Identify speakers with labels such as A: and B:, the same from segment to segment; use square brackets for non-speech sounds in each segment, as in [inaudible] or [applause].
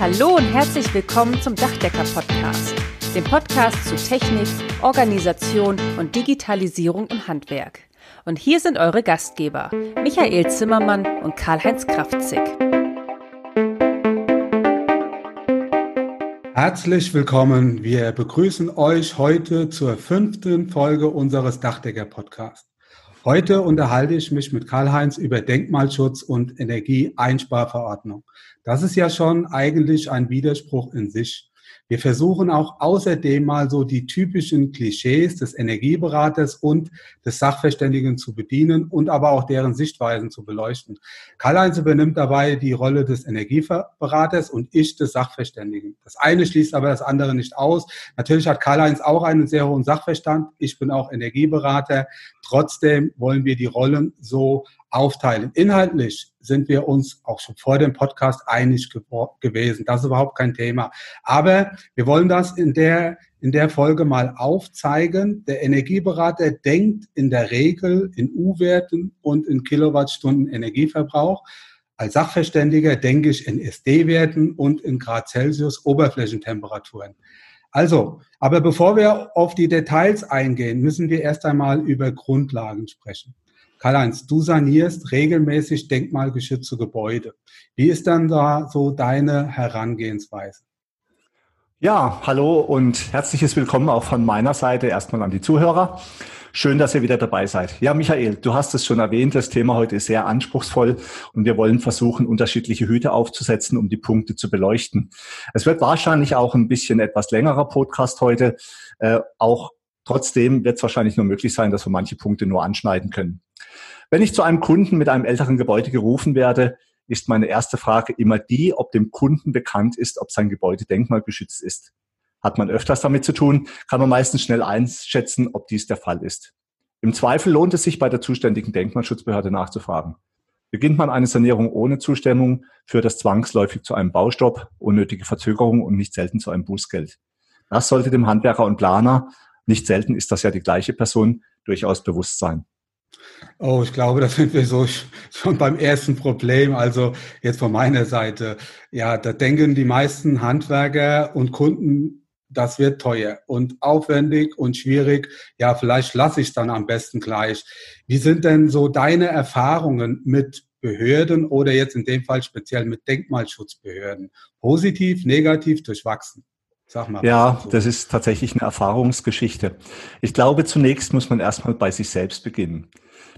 A: Hallo und herzlich willkommen zum Dachdecker-Podcast, dem Podcast zu Technik, Organisation und Digitalisierung im Handwerk. Und hier sind eure Gastgeber, Michael Zimmermann und Karl-Heinz Kraftzig.
B: Herzlich willkommen. Wir begrüßen euch heute zur fünften Folge unseres Dachdecker-Podcasts. Heute unterhalte ich mich mit Karl-Heinz über Denkmalschutz und Energieeinsparverordnung. Das ist ja schon eigentlich ein Widerspruch in sich. Wir versuchen auch außerdem mal so die typischen Klischees des Energieberaters und des Sachverständigen zu bedienen und aber auch deren Sichtweisen zu beleuchten. Karl-Heinz übernimmt dabei die Rolle des Energieberaters und ich des Sachverständigen. Das eine schließt aber das andere nicht aus. Natürlich hat Karl-Heinz auch einen sehr hohen Sachverstand. Ich bin auch Energieberater. Trotzdem wollen wir die Rollen so aufteilen. Inhaltlich sind wir uns auch schon vor dem Podcast einig ge gewesen. Das ist überhaupt kein Thema. Aber wir wollen das in der, in der Folge mal aufzeigen. Der Energieberater denkt in der Regel in U-Werten und in Kilowattstunden Energieverbrauch. Als Sachverständiger denke ich in SD-Werten und in Grad Celsius Oberflächentemperaturen. Also, aber bevor wir auf die Details eingehen, müssen wir erst einmal über Grundlagen sprechen. Karl-Heinz, du sanierst regelmäßig denkmalgeschützte Gebäude. Wie ist dann da so deine Herangehensweise?
C: Ja, hallo und herzliches Willkommen auch von meiner Seite erstmal an die Zuhörer. Schön, dass ihr wieder dabei seid. Ja, Michael, du hast es schon erwähnt, das Thema heute ist sehr anspruchsvoll und wir wollen versuchen, unterschiedliche Hüte aufzusetzen, um die Punkte zu beleuchten. Es wird wahrscheinlich auch ein bisschen etwas längerer Podcast heute. Äh, auch trotzdem wird es wahrscheinlich nur möglich sein, dass wir manche Punkte nur anschneiden können. Wenn ich zu einem Kunden mit einem älteren Gebäude gerufen werde, ist meine erste Frage immer die, ob dem Kunden bekannt ist, ob sein Gebäude denkmalgeschützt ist. Hat man öfters damit zu tun, kann man meistens schnell einschätzen, ob dies der Fall ist. Im Zweifel lohnt es sich, bei der zuständigen Denkmalschutzbehörde nachzufragen. Beginnt man eine Sanierung ohne Zustimmung, führt das zwangsläufig zu einem Baustopp, unnötige Verzögerung und nicht selten zu einem Bußgeld. Das sollte dem Handwerker und Planer, nicht selten ist das ja die gleiche Person, durchaus bewusst sein.
B: Oh, ich glaube, [laughs] da sind wir so schon beim ersten Problem. Also jetzt von meiner Seite. Ja, da denken die meisten Handwerker und Kunden, das wird teuer und aufwendig und schwierig. Ja, vielleicht lasse ich es dann am besten gleich. Wie sind denn so deine Erfahrungen mit Behörden oder jetzt in dem Fall speziell mit Denkmalschutzbehörden? Positiv, negativ, durchwachsen?
C: Sag mal. Ja, das ist tatsächlich eine Erfahrungsgeschichte. Ich glaube, zunächst muss man erstmal bei sich selbst beginnen.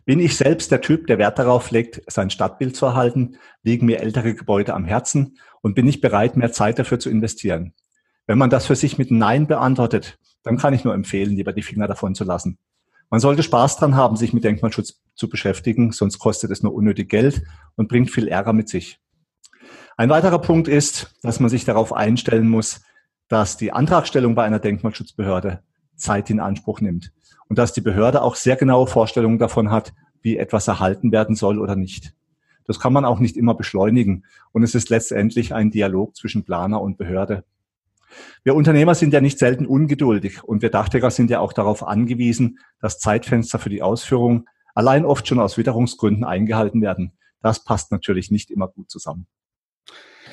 C: Bin ich selbst der Typ, der Wert darauf legt, sein Stadtbild zu erhalten? Liegen mir ältere Gebäude am Herzen? Und bin ich bereit, mehr Zeit dafür zu investieren? Wenn man das für sich mit Nein beantwortet, dann kann ich nur empfehlen, lieber die Finger davon zu lassen. Man sollte Spaß dran haben, sich mit Denkmalschutz zu beschäftigen, sonst kostet es nur unnötig Geld und bringt viel Ärger mit sich. Ein weiterer Punkt ist, dass man sich darauf einstellen muss, dass die Antragstellung bei einer Denkmalschutzbehörde Zeit in Anspruch nimmt und dass die Behörde auch sehr genaue Vorstellungen davon hat, wie etwas erhalten werden soll oder nicht. Das kann man auch nicht immer beschleunigen und es ist letztendlich ein Dialog zwischen Planer und Behörde. Wir Unternehmer sind ja nicht selten ungeduldig und wir Dachdecker sind ja auch darauf angewiesen, dass Zeitfenster für die Ausführung allein oft schon aus Witterungsgründen eingehalten werden. Das passt natürlich nicht immer gut zusammen.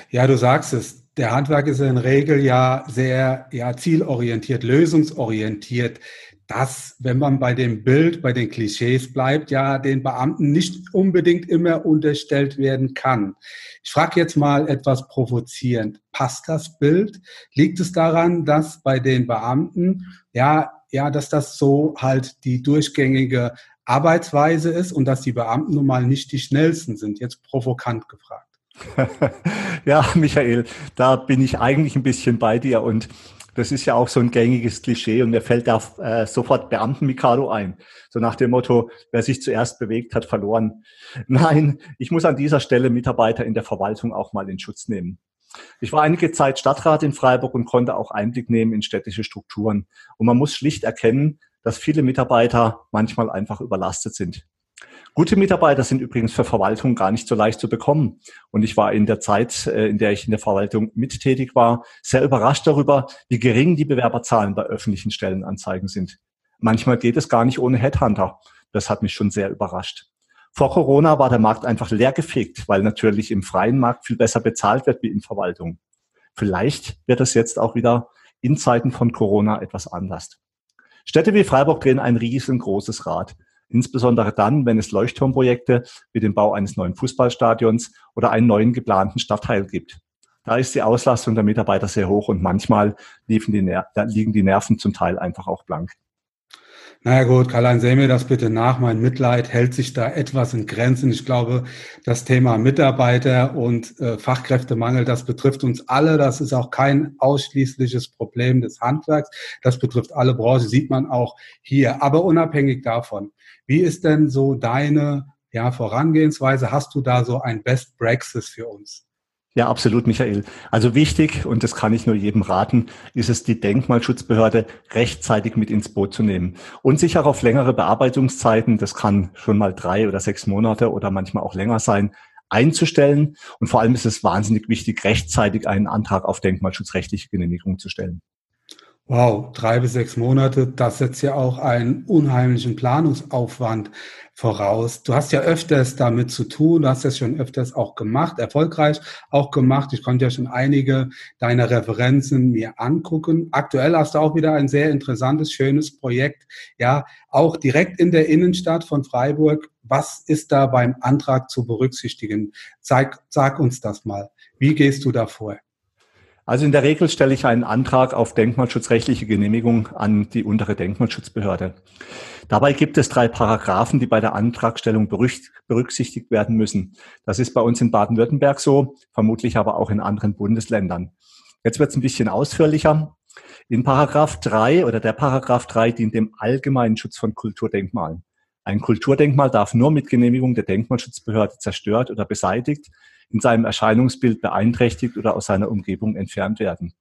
B: Ja, du sagst es der Handwerk ist in Regel ja sehr ja, zielorientiert, lösungsorientiert, dass, wenn man bei dem Bild, bei den Klischees bleibt, ja den Beamten nicht unbedingt immer unterstellt werden kann. Ich frage jetzt mal etwas provozierend. Passt das Bild? Liegt es daran, dass bei den Beamten, ja, ja, dass das so halt die durchgängige Arbeitsweise ist und dass die Beamten nun mal nicht die schnellsten sind? Jetzt provokant gefragt. [laughs]
C: ja, Michael, da bin ich eigentlich ein bisschen bei dir und das ist ja auch so ein gängiges Klischee und mir fällt da äh, sofort Beamten-Mikado ein. So nach dem Motto, wer sich zuerst bewegt, hat verloren. [laughs] Nein, ich muss an dieser Stelle Mitarbeiter in der Verwaltung auch mal in Schutz nehmen. Ich war einige Zeit Stadtrat in Freiburg und konnte auch Einblick nehmen in städtische Strukturen. Und man muss schlicht erkennen, dass viele Mitarbeiter manchmal einfach überlastet sind. Gute Mitarbeiter sind übrigens für Verwaltung gar nicht so leicht zu bekommen. Und ich war in der Zeit, äh, in der ich in der Verwaltung mittätig war, sehr überrascht darüber, wie gering die Bewerberzahlen bei öffentlichen Stellenanzeigen sind. Manchmal geht es gar nicht ohne Headhunter. Das hat mich schon sehr überrascht. Vor Corona war der Markt einfach leergefegt, weil natürlich im freien Markt viel besser bezahlt wird wie in Verwaltung. Vielleicht wird es jetzt auch wieder in Zeiten von Corona etwas anders. Städte wie Freiburg drehen ein riesengroßes Rad. Insbesondere dann, wenn es Leuchtturmprojekte wie den Bau eines neuen Fußballstadions oder einen neuen geplanten Stadtteil gibt. Da ist die Auslastung der Mitarbeiter sehr hoch und manchmal liegen die, Ner liegen die Nerven zum Teil einfach auch blank.
B: Naja gut, Karl-Heinz, seh mir das bitte nach. Mein Mitleid hält sich da etwas in Grenzen. Ich glaube, das Thema Mitarbeiter und äh, Fachkräftemangel, das betrifft uns alle. Das ist auch kein ausschließliches Problem des Handwerks. Das betrifft alle Branchen, sieht man auch hier. Aber unabhängig davon, wie ist denn so deine ja, Vorangehensweise? Hast du da so ein Best Praxis für uns?
C: Ja, absolut, Michael. Also wichtig, und das kann ich nur jedem raten, ist es, die Denkmalschutzbehörde rechtzeitig mit ins Boot zu nehmen und sich auch auf längere Bearbeitungszeiten, das kann schon mal drei oder sechs Monate oder manchmal auch länger sein, einzustellen. Und vor allem ist es wahnsinnig wichtig, rechtzeitig einen Antrag auf denkmalschutzrechtliche Genehmigung zu stellen.
B: Wow, drei bis sechs Monate, das setzt ja auch einen unheimlichen Planungsaufwand voraus. Du hast ja öfters damit zu tun, du hast das schon öfters auch gemacht, erfolgreich auch gemacht. Ich konnte ja schon einige deiner Referenzen mir angucken. Aktuell hast du auch wieder ein sehr interessantes, schönes Projekt, ja, auch direkt in der Innenstadt von Freiburg. Was ist da beim Antrag zu berücksichtigen? Sag, sag uns das mal. Wie gehst du da vor?
C: Also in der Regel stelle ich einen Antrag auf denkmalschutzrechtliche Genehmigung an die untere Denkmalschutzbehörde. Dabei gibt es drei Paragraphen, die bei der Antragstellung berücksichtigt werden müssen. Das ist bei uns in Baden-Württemberg so, vermutlich aber auch in anderen Bundesländern. Jetzt wird es ein bisschen ausführlicher. In Paragraph 3 oder der Paragraph 3 dient dem allgemeinen Schutz von Kulturdenkmalen. Ein Kulturdenkmal darf nur mit Genehmigung der Denkmalschutzbehörde zerstört oder beseitigt, in seinem Erscheinungsbild beeinträchtigt oder aus seiner Umgebung entfernt werden.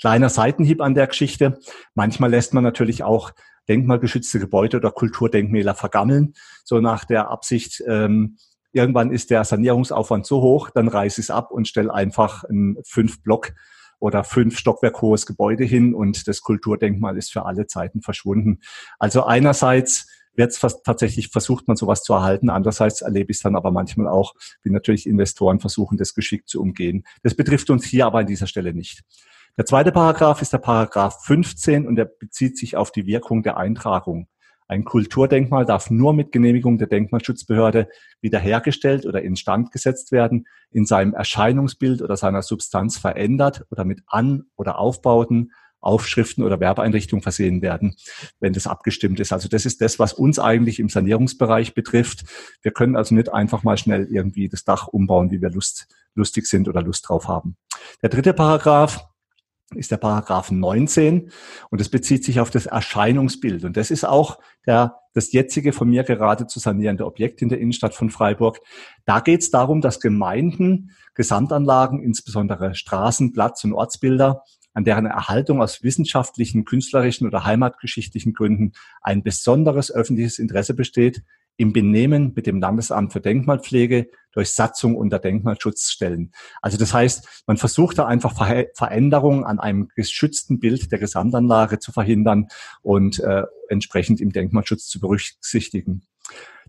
C: Kleiner Seitenhieb an der Geschichte. Manchmal lässt man natürlich auch denkmalgeschützte Gebäude oder Kulturdenkmäler vergammeln, so nach der Absicht, ähm, irgendwann ist der Sanierungsaufwand so hoch, dann reiße ich es ab und stelle einfach ein fünf Block oder fünf Stockwerk hohes Gebäude hin und das Kulturdenkmal ist für alle Zeiten verschwunden. Also einerseits jetzt fast tatsächlich versucht man sowas zu erhalten. Andererseits erlebe ich es dann aber manchmal auch, wie natürlich Investoren versuchen, das geschickt zu umgehen. Das betrifft uns hier aber an dieser Stelle nicht. Der zweite Paragraph ist der Paragraph 15 und der bezieht sich auf die Wirkung der Eintragung. Ein Kulturdenkmal darf nur mit Genehmigung der Denkmalschutzbehörde wiederhergestellt oder instand gesetzt werden, in seinem Erscheinungsbild oder seiner Substanz verändert oder mit An- oder Aufbauten, Aufschriften oder Werbeeinrichtungen versehen werden, wenn das abgestimmt ist. Also das ist das, was uns eigentlich im Sanierungsbereich betrifft. Wir können also nicht einfach mal schnell irgendwie das Dach umbauen, wie wir Lust, lustig sind oder Lust drauf haben. Der dritte Paragraph ist der Paragraph 19 und es bezieht sich auf das Erscheinungsbild. Und das ist auch der, das jetzige von mir gerade zu sanierende Objekt in der Innenstadt von Freiburg. Da geht es darum, dass Gemeinden Gesamtanlagen, insbesondere Straßen, Platz und Ortsbilder an deren Erhaltung aus wissenschaftlichen, künstlerischen oder heimatgeschichtlichen Gründen ein besonderes öffentliches Interesse besteht, im Benehmen mit dem Landesamt für Denkmalpflege durch Satzung unter Denkmalschutz stellen. Also das heißt, man versucht da einfach Veränderungen an einem geschützten Bild der Gesamtanlage zu verhindern und äh, entsprechend im Denkmalschutz zu berücksichtigen.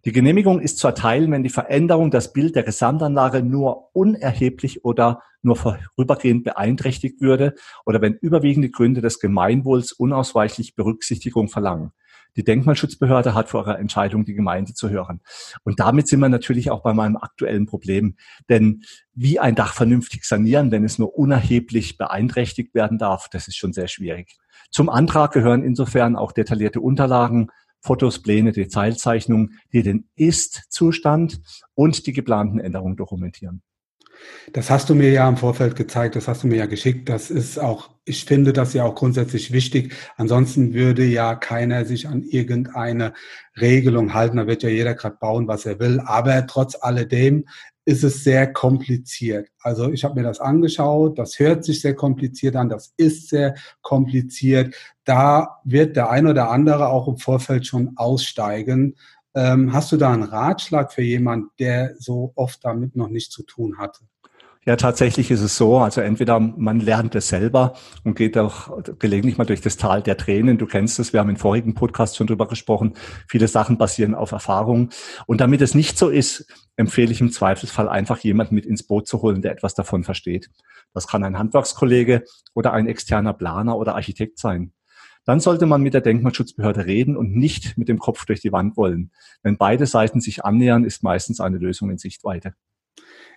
C: Die Genehmigung ist zu erteilen, wenn die Veränderung das Bild der Gesamtanlage nur unerheblich oder nur vorübergehend beeinträchtigt würde oder wenn überwiegende Gründe des Gemeinwohls unausweichlich Berücksichtigung verlangen. Die Denkmalschutzbehörde hat vor ihrer Entscheidung die Gemeinde zu hören. Und damit sind wir natürlich auch bei meinem aktuellen Problem. Denn wie ein Dach vernünftig sanieren, wenn es nur unerheblich beeinträchtigt werden darf, das ist schon sehr schwierig. Zum Antrag gehören insofern auch detaillierte Unterlagen, Fotos, Pläne, Detailzeichnungen, die den Ist-Zustand und die geplanten Änderungen dokumentieren.
B: Das hast du mir ja im Vorfeld gezeigt, das hast du mir ja geschickt. Das ist auch, ich finde das ja auch grundsätzlich wichtig. Ansonsten würde ja keiner sich an irgendeine Regelung halten. Da wird ja jeder gerade bauen, was er will. Aber trotz alledem ist es sehr kompliziert. Also ich habe mir das angeschaut, das hört sich sehr kompliziert an, das ist sehr kompliziert. Da wird der ein oder andere auch im Vorfeld schon aussteigen. Ähm, hast du da einen Ratschlag für jemanden, der so oft damit noch nicht zu tun hatte?
C: Ja, tatsächlich ist es so. Also entweder man lernt es selber und geht auch gelegentlich mal durch das Tal der Tränen. Du kennst es, wir haben im vorigen Podcast schon drüber gesprochen. Viele Sachen basieren auf Erfahrung. Und damit es nicht so ist, empfehle ich im Zweifelsfall einfach jemanden mit ins Boot zu holen, der etwas davon versteht. Das kann ein Handwerkskollege oder ein externer Planer oder Architekt sein. Dann sollte man mit der Denkmalschutzbehörde reden und nicht mit dem Kopf durch die Wand wollen. Wenn beide Seiten sich annähern, ist meistens eine Lösung in Sichtweite.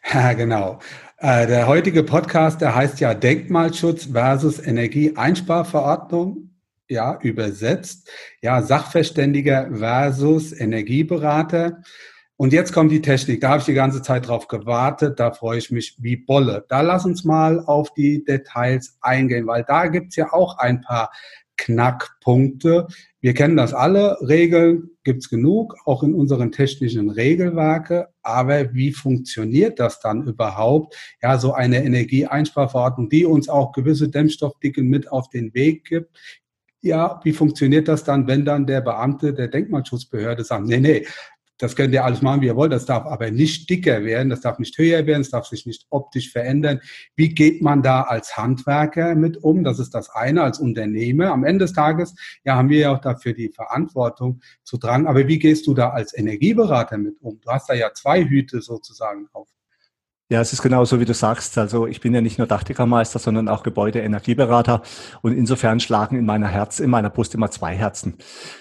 C: [laughs]
B: Ja, genau. Äh, der heutige Podcast, der heißt ja Denkmalschutz versus Energieeinsparverordnung. Ja, übersetzt. Ja, Sachverständiger versus Energieberater. Und jetzt kommt die Technik. Da habe ich die ganze Zeit drauf gewartet. Da freue ich mich wie Bolle. Da lass uns mal auf die Details eingehen, weil da gibt's ja auch ein paar Knackpunkte. Wir kennen das alle. Regeln gibt's genug, auch in unseren technischen Regelwerke. Aber wie funktioniert das dann überhaupt? Ja, so eine Energieeinsparverordnung, die uns auch gewisse Dämmstoffdicken mit auf den Weg gibt. Ja, wie funktioniert das dann, wenn dann der Beamte der Denkmalschutzbehörde sagt, nee, nee, das könnt ihr alles machen, wie ihr wollt. Das darf aber nicht dicker werden, das darf nicht höher werden, es darf sich nicht optisch verändern. Wie geht man da als Handwerker mit um? Das ist das eine, als Unternehmer. Am Ende des Tages, ja, haben wir ja auch dafür die Verantwortung zu tragen. Aber wie gehst du da als Energieberater mit um? Du hast da ja zwei Hüte sozusagen auf.
C: Ja, es ist genauso, wie du sagst. Also ich bin ja nicht nur Dachdeckermeister, sondern auch Gebäudeenergieberater. Und insofern schlagen in meiner Herz, in meiner Brust immer zwei Herzen.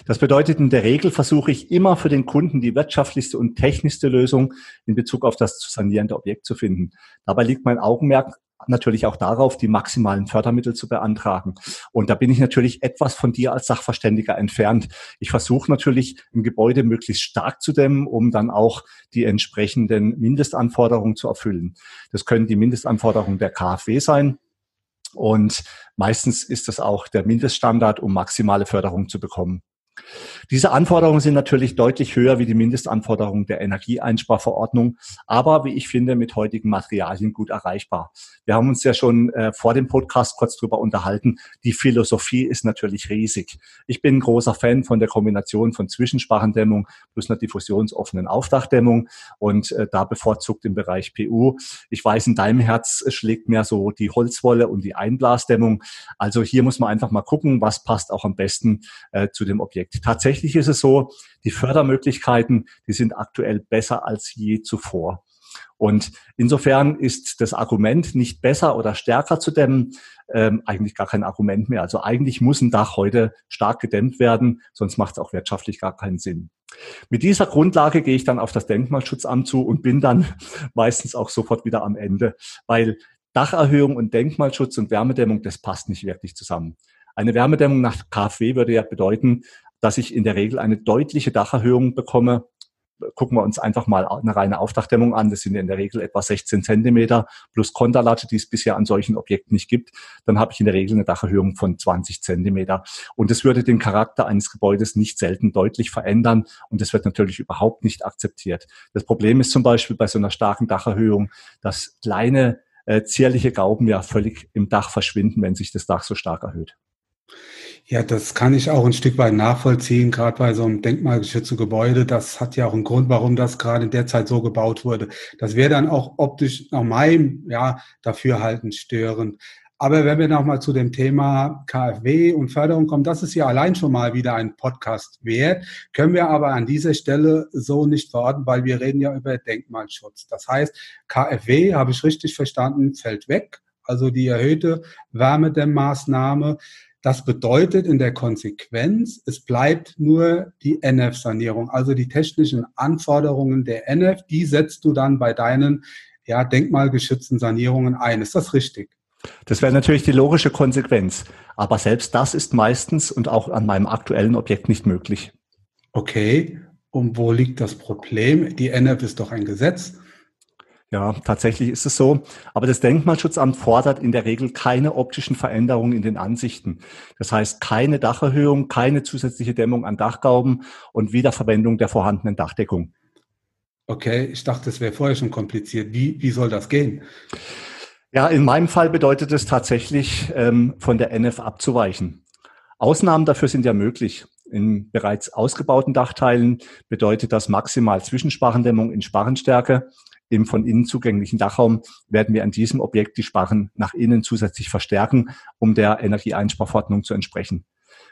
C: Das bedeutet, in der Regel versuche ich immer für den Kunden die wirtschaftlichste und technischste Lösung in Bezug auf das zu sanierende Objekt zu finden. Dabei liegt mein Augenmerk natürlich auch darauf, die maximalen Fördermittel zu beantragen. Und da bin ich natürlich etwas von dir als Sachverständiger entfernt. Ich versuche natürlich, ein Gebäude möglichst stark zu dämmen, um dann auch die entsprechenden Mindestanforderungen zu erfüllen. Das können die Mindestanforderungen der KfW sein. Und meistens ist das auch der Mindeststandard, um maximale Förderung zu bekommen. Diese Anforderungen sind natürlich deutlich höher wie die Mindestanforderungen der Energieeinsparverordnung, aber wie ich finde, mit heutigen Materialien gut erreichbar. Wir haben uns ja schon äh, vor dem Podcast kurz drüber unterhalten. Die Philosophie ist natürlich riesig. Ich bin großer Fan von der Kombination von Zwischensparendämmung plus einer diffusionsoffenen Aufdachdämmung und äh, da bevorzugt im Bereich PU. Ich weiß, in deinem Herz schlägt mehr so die Holzwolle und die Einblasdämmung. Also hier muss man einfach mal gucken, was passt auch am besten äh, zu dem Objekt Projekt. Tatsächlich ist es so, die Fördermöglichkeiten, die sind aktuell besser als je zuvor. Und insofern ist das Argument, nicht besser oder stärker zu dämmen, ähm, eigentlich gar kein Argument mehr. Also eigentlich muss ein Dach heute stark gedämmt werden, sonst macht es auch wirtschaftlich gar keinen Sinn. Mit dieser Grundlage gehe ich dann auf das Denkmalschutzamt zu und bin dann [laughs] meistens auch sofort wieder am Ende, weil Dacherhöhung und Denkmalschutz und Wärmedämmung, das passt nicht wirklich zusammen. Eine Wärmedämmung nach KfW würde ja bedeuten, dass ich in der Regel eine deutliche Dacherhöhung bekomme. Gucken wir uns einfach mal eine reine Aufdachdämmung an. Das sind in der Regel etwa 16 Zentimeter plus Konterlatte, die es bisher an solchen Objekten nicht gibt. Dann habe ich in der Regel eine Dacherhöhung von 20 Zentimeter. Und das würde den Charakter eines Gebäudes nicht selten deutlich verändern. Und das wird natürlich überhaupt nicht akzeptiert. Das Problem ist zum Beispiel bei so einer starken Dacherhöhung, dass kleine äh, zierliche Gauben ja völlig im Dach verschwinden, wenn sich das Dach so stark erhöht.
B: Ja, das kann ich auch ein Stück weit nachvollziehen, gerade bei so einem denkmalgeschützten Gebäude. Das hat ja auch einen Grund, warum das gerade in der Zeit so gebaut wurde. Das wäre dann auch optisch nach meinem ja, Dafürhalten störend. Aber wenn wir nochmal zu dem Thema KfW und Förderung kommen, das ist ja allein schon mal wieder ein Podcast wert, können wir aber an dieser Stelle so nicht verorten, weil wir reden ja über Denkmalschutz. Das heißt, KfW, habe ich richtig verstanden, fällt weg. Also die erhöhte Wärmedämmmaßnahme. Das bedeutet in der Konsequenz, es bleibt nur die NF-Sanierung, also die technischen Anforderungen der NF, die setzt du dann bei deinen ja, denkmalgeschützten Sanierungen ein. Ist das richtig?
C: Das wäre natürlich die logische Konsequenz. Aber selbst das ist meistens und auch an meinem aktuellen Objekt nicht möglich.
B: Okay. Und wo liegt das Problem? Die NF ist doch ein Gesetz.
C: Ja, tatsächlich ist es so. Aber das Denkmalschutzamt fordert in der Regel keine optischen Veränderungen in den Ansichten. Das heißt, keine Dacherhöhung, keine zusätzliche Dämmung an Dachgauben und Wiederverwendung der vorhandenen Dachdeckung.
B: Okay, ich dachte, das wäre vorher schon kompliziert. Wie, wie soll das gehen?
C: Ja, in meinem Fall bedeutet es tatsächlich, ähm, von der NF abzuweichen. Ausnahmen dafür sind ja möglich. In bereits ausgebauten Dachteilen bedeutet das maximal Zwischensparendämmung in Sparrenstärke im von innen zugänglichen Dachraum werden wir an diesem Objekt die Sparren nach innen zusätzlich verstärken, um der Energieeinsparverordnung zu entsprechen.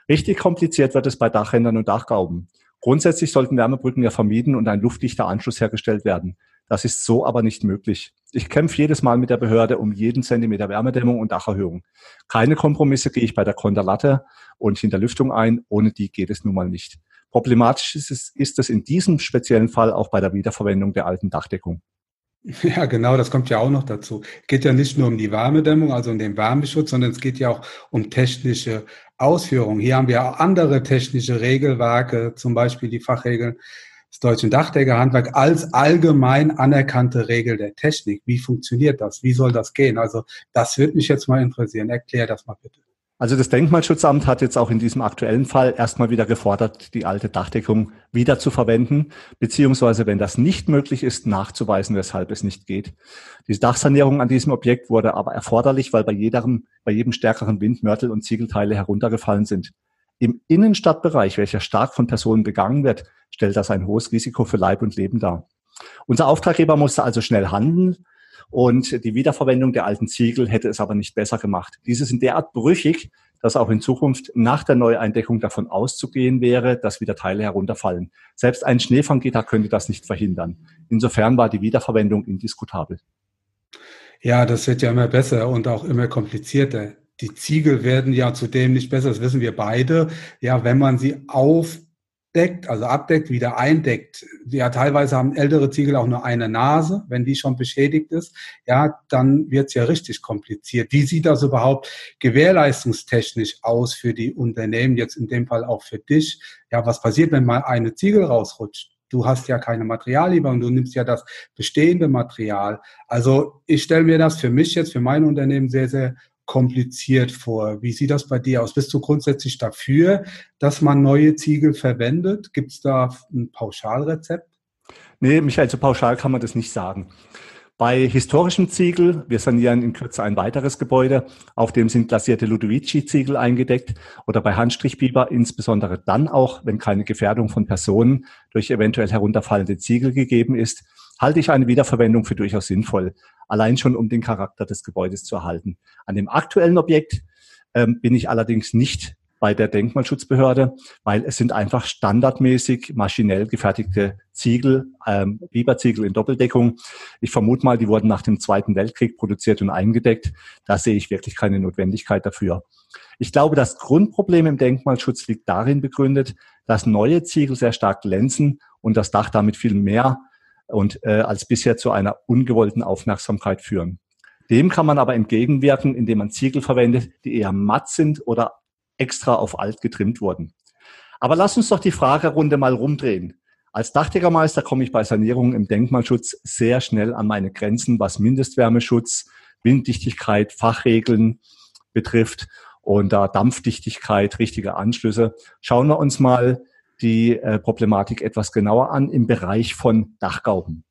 C: Richtig kompliziert wird es bei Dachrändern und Dachgauben. Grundsätzlich sollten Wärmebrücken ja vermieden und ein luftdichter Anschluss hergestellt werden. Das ist so aber nicht möglich. Ich kämpfe jedes Mal mit der Behörde um jeden Zentimeter Wärmedämmung und Dacherhöhung. Keine Kompromisse gehe ich bei der Konterlatte und Hinterlüftung ein. Ohne die geht es nun mal nicht. Problematisch ist es, ist es in diesem speziellen Fall auch bei der Wiederverwendung der alten Dachdeckung. [laughs]
B: Ja, genau, das kommt ja auch noch dazu. Es geht ja nicht nur um die Wärmedämmung, also um den Wärmeschutz, sondern es geht ja auch um technische Ausführungen. Hier haben wir auch andere technische Regelwerke, zum Beispiel die Fachregeln des deutschen Dachdeckerhandwerk als allgemein anerkannte Regel der Technik. Wie funktioniert das? Wie soll das gehen? Also das würde mich jetzt mal interessieren. Erklär das mal bitte.
C: Also das Denkmalschutzamt hat jetzt auch in diesem aktuellen Fall erstmal wieder gefordert, die alte Dachdeckung wieder zu verwenden, beziehungsweise wenn das nicht möglich ist, nachzuweisen, weshalb es nicht geht. Diese Dachsanierung an diesem Objekt wurde aber erforderlich, weil bei jedem, bei jedem stärkeren Wind Mörtel und Ziegelteile heruntergefallen sind. Im Innenstadtbereich, welcher stark von Personen begangen wird, stellt das ein hohes Risiko für Leib und Leben dar. Unser Auftraggeber musste also schnell handeln und die Wiederverwendung der alten Ziegel hätte es aber nicht besser gemacht. Diese sind derart brüchig, dass auch in Zukunft nach der Neueindeckung davon auszugehen wäre, dass wieder Teile herunterfallen. Selbst ein Schneefanggitter könnte das nicht verhindern. Insofern war die Wiederverwendung indiskutabel.
B: Ja, das wird ja immer besser und auch immer komplizierter. Die Ziegel werden ja zudem nicht besser, das wissen wir beide. Ja, wenn man sie auf deckt, also abdeckt, wieder eindeckt. Ja, teilweise haben ältere Ziegel auch nur eine Nase. Wenn die schon beschädigt ist, ja, dann wird's ja richtig kompliziert. Wie sieht das überhaupt gewährleistungstechnisch aus für die Unternehmen, jetzt in dem Fall auch für dich? Ja, was passiert, wenn mal eine Ziegel rausrutscht? Du hast ja keine Materiallieferung, du nimmst ja das bestehende Material. Also ich stelle mir das für mich jetzt, für mein Unternehmen sehr, sehr kompliziert vor. Wie sieht das bei dir aus? Bist du grundsätzlich dafür, dass man neue Ziegel verwendet? Gibt es da ein Pauschalrezept?
C: Nee, Michael, so pauschal kann man das nicht sagen. Bei historischem Ziegel, wir sanieren in Kürze ein weiteres Gebäude, auf dem sind glasierte Ludovici-Ziegel eingedeckt oder bei Handstrichbiber insbesondere dann auch, wenn keine Gefährdung von Personen durch eventuell herunterfallende Ziegel gegeben ist, halte ich eine Wiederverwendung für durchaus sinnvoll allein schon um den Charakter des Gebäudes zu erhalten. An dem aktuellen Objekt ähm, bin ich allerdings nicht bei der Denkmalschutzbehörde, weil es sind einfach standardmäßig maschinell gefertigte Ziegel, ähm, Biberziegel in Doppeldeckung. Ich vermute mal, die wurden nach dem Zweiten Weltkrieg produziert und eingedeckt. Da sehe ich wirklich keine Notwendigkeit dafür. Ich glaube, das Grundproblem im Denkmalschutz liegt darin begründet, dass neue Ziegel sehr stark glänzen und das Dach damit viel mehr und äh, als bisher zu einer ungewollten Aufmerksamkeit führen. Dem kann man aber entgegenwirken, indem man Ziegel verwendet, die eher matt sind oder extra auf alt getrimmt wurden. Aber lass uns doch die Fragerunde mal rumdrehen. Als Dachdeckermeister komme ich bei Sanierungen im Denkmalschutz sehr schnell an meine Grenzen, was Mindestwärmeschutz, Winddichtigkeit, Fachregeln betrifft und da Dampfdichtigkeit, richtige Anschlüsse. Schauen wir uns mal die äh, Problematik etwas genauer an im Bereich von Dachgauben.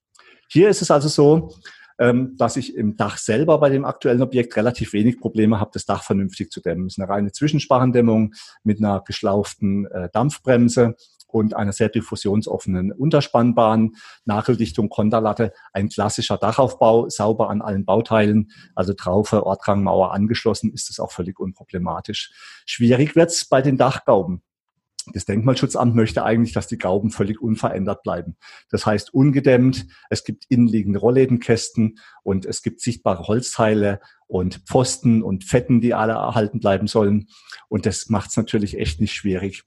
C: Hier ist es also so, dass ich im Dach selber bei dem aktuellen Objekt relativ wenig Probleme habe, das Dach vernünftig zu dämmen. Es ist eine reine Zwischensparrendämmung mit einer geschlauften äh, Dampfbremse und einer sehr diffusionsoffenen Unterspannbahn, Nageldichtung, Konterlatte, ein klassischer Dachaufbau, sauber an allen Bauteilen, also Traufe, Ortrangmauer angeschlossen, ist es auch völlig unproblematisch. Schwierig wird's bei den Dachgauben. Das Denkmalschutzamt möchte eigentlich, dass die Gauben völlig unverändert bleiben. Das heißt ungedämmt, es gibt innenliegende Rolllädenkästen und es gibt sichtbare Holzteile und Pfosten und Fetten, die alle erhalten bleiben sollen. Und das macht es natürlich echt nicht schwierig.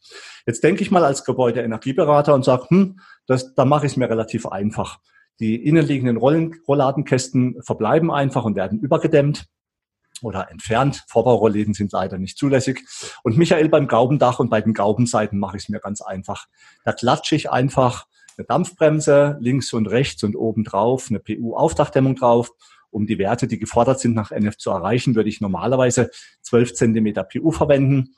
C: Jetzt denke ich mal als Gebäudeenergieberater und sage, hm, das, da mache ich es mir relativ einfach. Die innenliegenden Rollen, Rollladenkästen verbleiben einfach und werden übergedämmt oder entfernt. Vorbaurollläden sind leider nicht zulässig. Und Michael beim Gaubendach und bei den Gaubenseiten mache ich es mir ganz einfach. Da klatsche ich einfach eine Dampfbremse links und rechts und oben drauf, eine PU-Aufdachdämmung drauf. Um die Werte, die gefordert sind, nach NF zu erreichen, würde ich normalerweise 12 Zentimeter PU verwenden.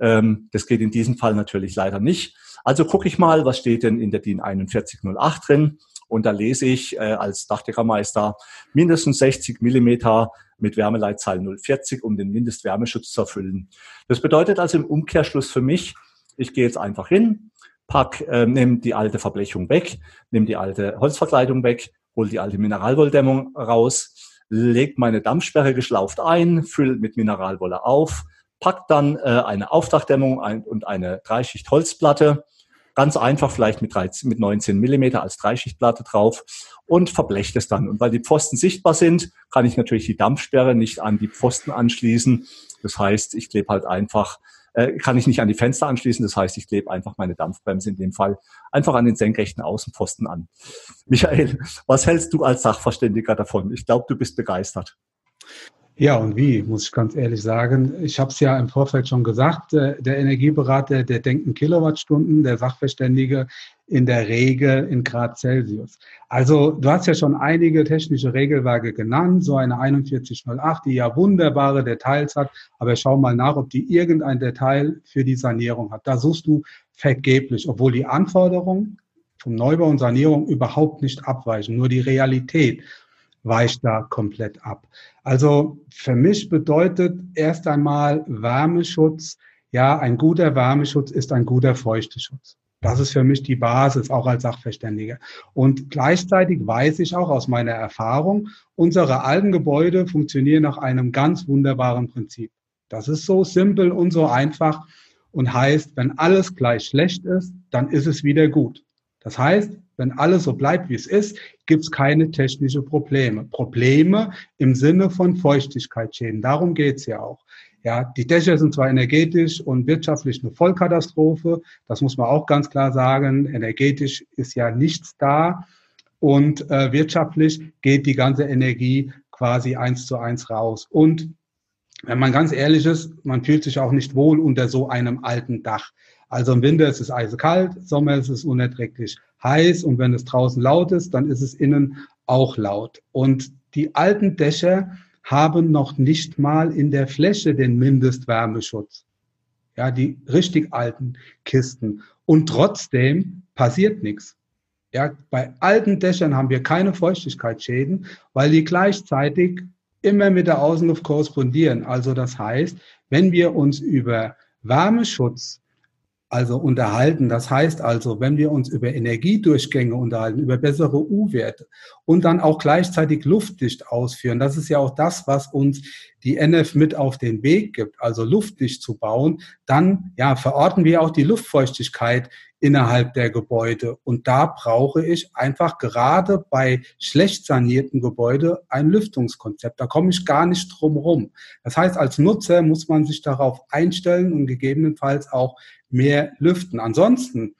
C: Ähm, das geht in diesem Fall natürlich leider nicht. Also gucke ich mal, was steht denn in der DIN 4108 drin. Und da lese ich äh, als Dachdeckermeister mindestens 60 Millimeter mit Wärmeleitzahl 040, um den Mindestwärmeschutz zu erfüllen. Das bedeutet also im Umkehrschluss für mich, ich gehe jetzt einfach hin, pack, äh, nehme die alte Verblechung weg, nehme die alte Holzverkleidung weg hole die alte Mineralwolldämmung raus, lege meine Dampfsperre geschlauft ein, fülle mit Mineralwolle auf, pack dann äh, eine Aufdachdämmung ein und eine Dreischicht Holzplatte, ganz einfach vielleicht mit, 13, mit 19 Millimeter als Dreischichtplatte drauf und verblecht es dann. Und weil die Pfosten sichtbar sind, kann ich natürlich die Dampfsperre nicht an die Pfosten anschließen. Das heißt, ich klebe halt einfach äh, kann ich nicht an die Fenster anschließen. Das heißt, ich klebe einfach meine Dampfbremse in dem Fall einfach an den senkrechten Außenpfosten an. Michael, was hältst du als Sachverständiger davon? Ich glaube, du bist begeistert.
B: Ja, und wie, muss ich ganz ehrlich sagen. Ich habe es ja im Vorfeld schon gesagt, äh, der Energieberater, der denkt in Kilowattstunden, der Sachverständige in der Regel in Grad Celsius. Also du hast ja schon einige technische Regelwerke genannt, so eine 4108, die ja wunderbare Details hat, aber schau mal nach, ob die irgendein Detail für die Sanierung hat. Da suchst du vergeblich, obwohl die Anforderungen vom Neubau und Sanierung überhaupt nicht abweichen, nur die Realität weicht da komplett ab. Also für mich bedeutet erst einmal Wärmeschutz, ja, ein guter Wärmeschutz ist ein guter Feuchteschutz. Das ist für mich die Basis, auch als Sachverständiger. Und gleichzeitig weiß ich auch aus meiner Erfahrung, unsere alten Gebäude funktionieren nach einem ganz wunderbaren Prinzip. Das ist so simpel und so einfach und heißt, wenn alles gleich schlecht ist, dann ist es wieder gut. Das heißt, wenn alles so bleibt, wie es ist, gibt es keine technischen Probleme. Probleme im Sinne von Feuchtigkeitsschäden. Darum geht es ja auch. Ja, die Dächer sind zwar energetisch und wirtschaftlich eine Vollkatastrophe, das muss man auch ganz klar sagen. Energetisch ist ja nichts da und äh, wirtschaftlich geht die ganze Energie quasi eins zu eins raus. Und wenn man ganz ehrlich ist, man fühlt sich auch nicht wohl unter so einem alten Dach. Also im Winter ist es eisekalt, im Sommer ist es unerträglich heiß und wenn es draußen laut ist, dann ist es innen auch laut. Und die alten Dächer haben noch nicht mal in der Fläche den Mindestwärmeschutz. Ja, die richtig alten Kisten. Und trotzdem passiert nichts. Ja, bei alten Dächern haben wir keine Feuchtigkeitsschäden, weil die gleichzeitig immer mit der Außenluft korrespondieren. Also das heißt, wenn wir uns über Wärmeschutz also unterhalten. Das heißt also, wenn wir uns über Energiedurchgänge unterhalten, über bessere U-Werte und dann auch gleichzeitig luftdicht ausführen, das ist ja auch das, was uns die NF mit auf den Weg gibt, also luftdicht zu bauen, dann ja, verorten wir auch die Luftfeuchtigkeit innerhalb der Gebäude. Und da brauche ich einfach gerade bei schlecht sanierten Gebäuden ein Lüftungskonzept. Da komme ich gar nicht drum rum. Das heißt, als Nutzer muss man sich darauf einstellen und gegebenenfalls auch mehr lüften. Ansonsten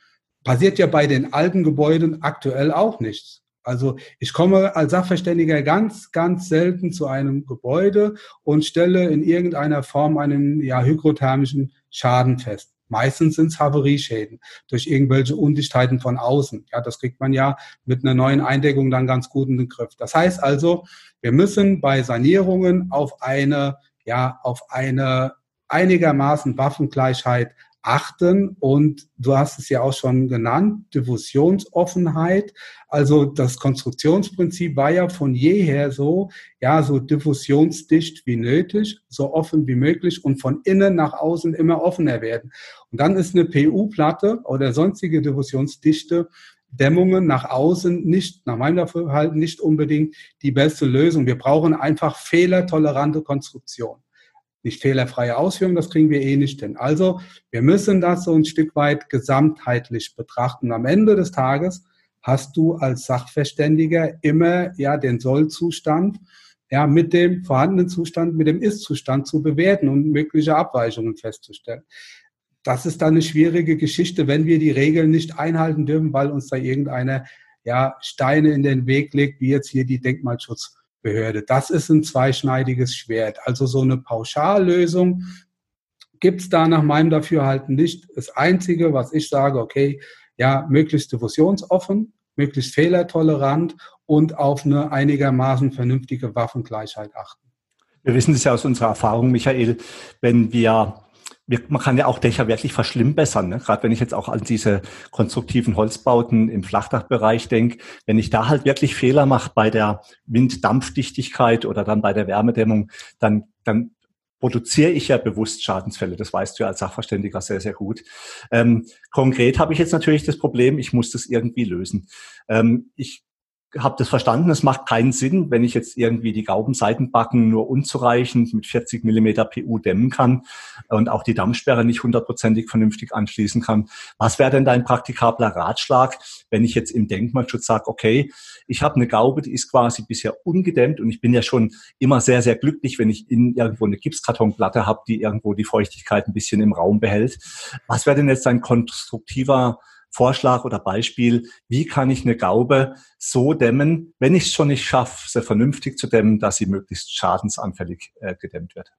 B: passiert ja bei den alten Gebäuden aktuell auch nichts. Also ich komme als Sachverständiger ganz, ganz selten zu einem Gebäude und stelle in irgendeiner Form einen ja, hygrothermischen Schaden fest. Meistens sind es Havarieschäden durch irgendwelche Undichtheiten von außen. Ja, das kriegt man ja mit einer neuen Eindeckung dann ganz gut in den Griff. Das heißt also, wir müssen bei Sanierungen auf eine, ja, auf eine einigermaßen Waffengleichheit achten. Und du hast es ja auch schon genannt, Diffusionsoffenheit. Also das Konstruktionsprinzip war ja von jeher so, ja, so diffusionsdicht wie nötig, so offen wie möglich und von innen nach außen immer offener werden. Und dann ist eine PU-Platte oder sonstige diffusionsdichte Dämmungen nach außen nicht, nach meinem Dafürhalten, nicht unbedingt die beste Lösung. Wir brauchen einfach fehlertolerante Konstruktion nicht fehlerfreie Ausführung, das kriegen wir eh nicht hin. Also wir müssen das so ein Stück weit gesamtheitlich betrachten. Am Ende des Tages hast du als Sachverständiger immer ja den Sollzustand ja mit dem vorhandenen Zustand, mit dem Ist-Zustand zu bewerten und mögliche Abweichungen festzustellen. Das ist dann eine schwierige Geschichte, wenn wir die Regeln nicht einhalten dürfen, weil uns da irgendeiner ja Steine in den Weg legt, wie jetzt hier die Denkmalschutz Behörde. Das ist ein zweischneidiges Schwert. Also so eine Pauschallösung gibt es da nach meinem Dafürhalten nicht. Das Einzige, was ich sage, okay, ja, möglichst diffusionsoffen, möglichst fehlertolerant und auf eine einigermaßen vernünftige Waffengleichheit achten.
C: Wir wissen das ja aus unserer Erfahrung, Michael, wenn wir man kann ja auch Dächer wirklich verschlimmbessern. Ne? Gerade wenn ich jetzt auch an diese konstruktiven Holzbauten im Flachdachbereich denke, wenn ich da halt wirklich Fehler mache bei der Winddampfdichtigkeit oder dann bei der Wärmedämmung, dann, dann produziere ich ja bewusst Schadensfälle. Das weißt du ja als Sachverständiger sehr, sehr gut. Ähm, konkret habe ich jetzt natürlich das Problem, ich muss das irgendwie lösen. Ähm, ich habe das verstanden, es macht keinen Sinn, wenn ich jetzt irgendwie die Gaubenseitenbacken nur unzureichend mit 40 Millimeter PU dämmen kann und auch die Dampfsperre nicht hundertprozentig vernünftig anschließen kann. Was wäre denn dein praktikabler Ratschlag, wenn ich jetzt im Denkmalschutz sage, okay, ich habe eine Gaube, die ist quasi bisher ungedämmt und ich bin ja schon immer sehr, sehr glücklich, wenn ich in irgendwo eine Gipskartonplatte habe, die irgendwo die Feuchtigkeit ein bisschen im Raum behält. Was wäre denn jetzt ein konstruktiver Vorschlag oder Beispiel, wie kann ich eine Gaube so dämmen, wenn ich es schon nicht schaffe, sie vernünftig zu dämmen, dass sie möglichst schadensanfällig äh, gedämmt wird?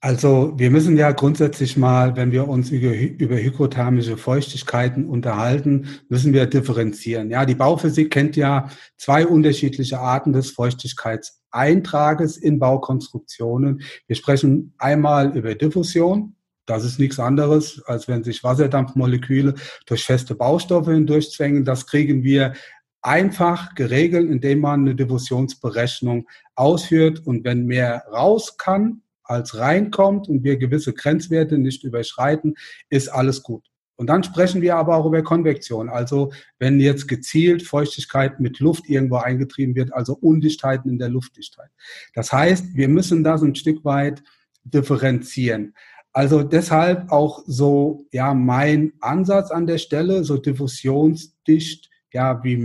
B: Also wir müssen ja grundsätzlich mal, wenn wir uns über, über hygrothermische Feuchtigkeiten unterhalten, müssen wir differenzieren. Ja, die Bauphysik kennt ja zwei unterschiedliche Arten des Feuchtigkeitseintrages in Baukonstruktionen. Wir sprechen einmal über Diffusion, das ist nichts anderes, als wenn sich Wasserdampfmoleküle durch feste Baustoffe hindurchzwängen. Das kriegen wir einfach geregelt, indem man eine Diffusionsberechnung ausführt. Und wenn mehr raus kann, als reinkommt und wir gewisse Grenzwerte nicht überschreiten, ist alles gut. Und dann sprechen wir aber auch über Konvektion. Also wenn jetzt gezielt Feuchtigkeit mit Luft irgendwo eingetrieben wird, also Undichtheiten in der Luftdichtheit. Das heißt, wir müssen das ein Stück weit differenzieren. Also deshalb auch so, ja, mein Ansatz an der Stelle, so diffusionsdicht, ja, wie,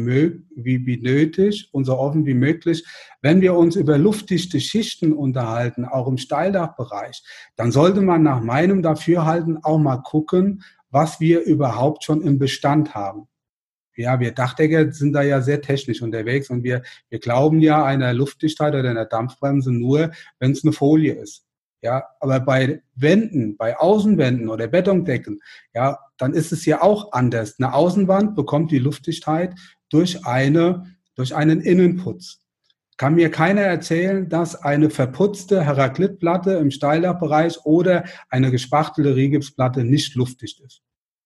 B: wie, wie nötig und so offen wie möglich. Wenn wir uns über luftdichte Schichten unterhalten, auch im Steildachbereich, dann sollte man nach meinem Dafürhalten auch mal gucken, was wir überhaupt schon im Bestand haben. Ja, wir Dachdecker sind da ja sehr technisch unterwegs und wir, wir glauben ja einer Luftdichtheit oder einer Dampfbremse nur, wenn es eine Folie ist. Ja, aber bei Wänden, bei Außenwänden oder Betondecken, ja, dann ist es ja auch anders. Eine Außenwand bekommt die Luftdichtheit durch eine, durch einen Innenputz. Kann mir keiner erzählen, dass eine verputzte Heraklitplatte im Steildachbereich oder eine gespachtelte Rigipsplatte nicht luftdicht ist.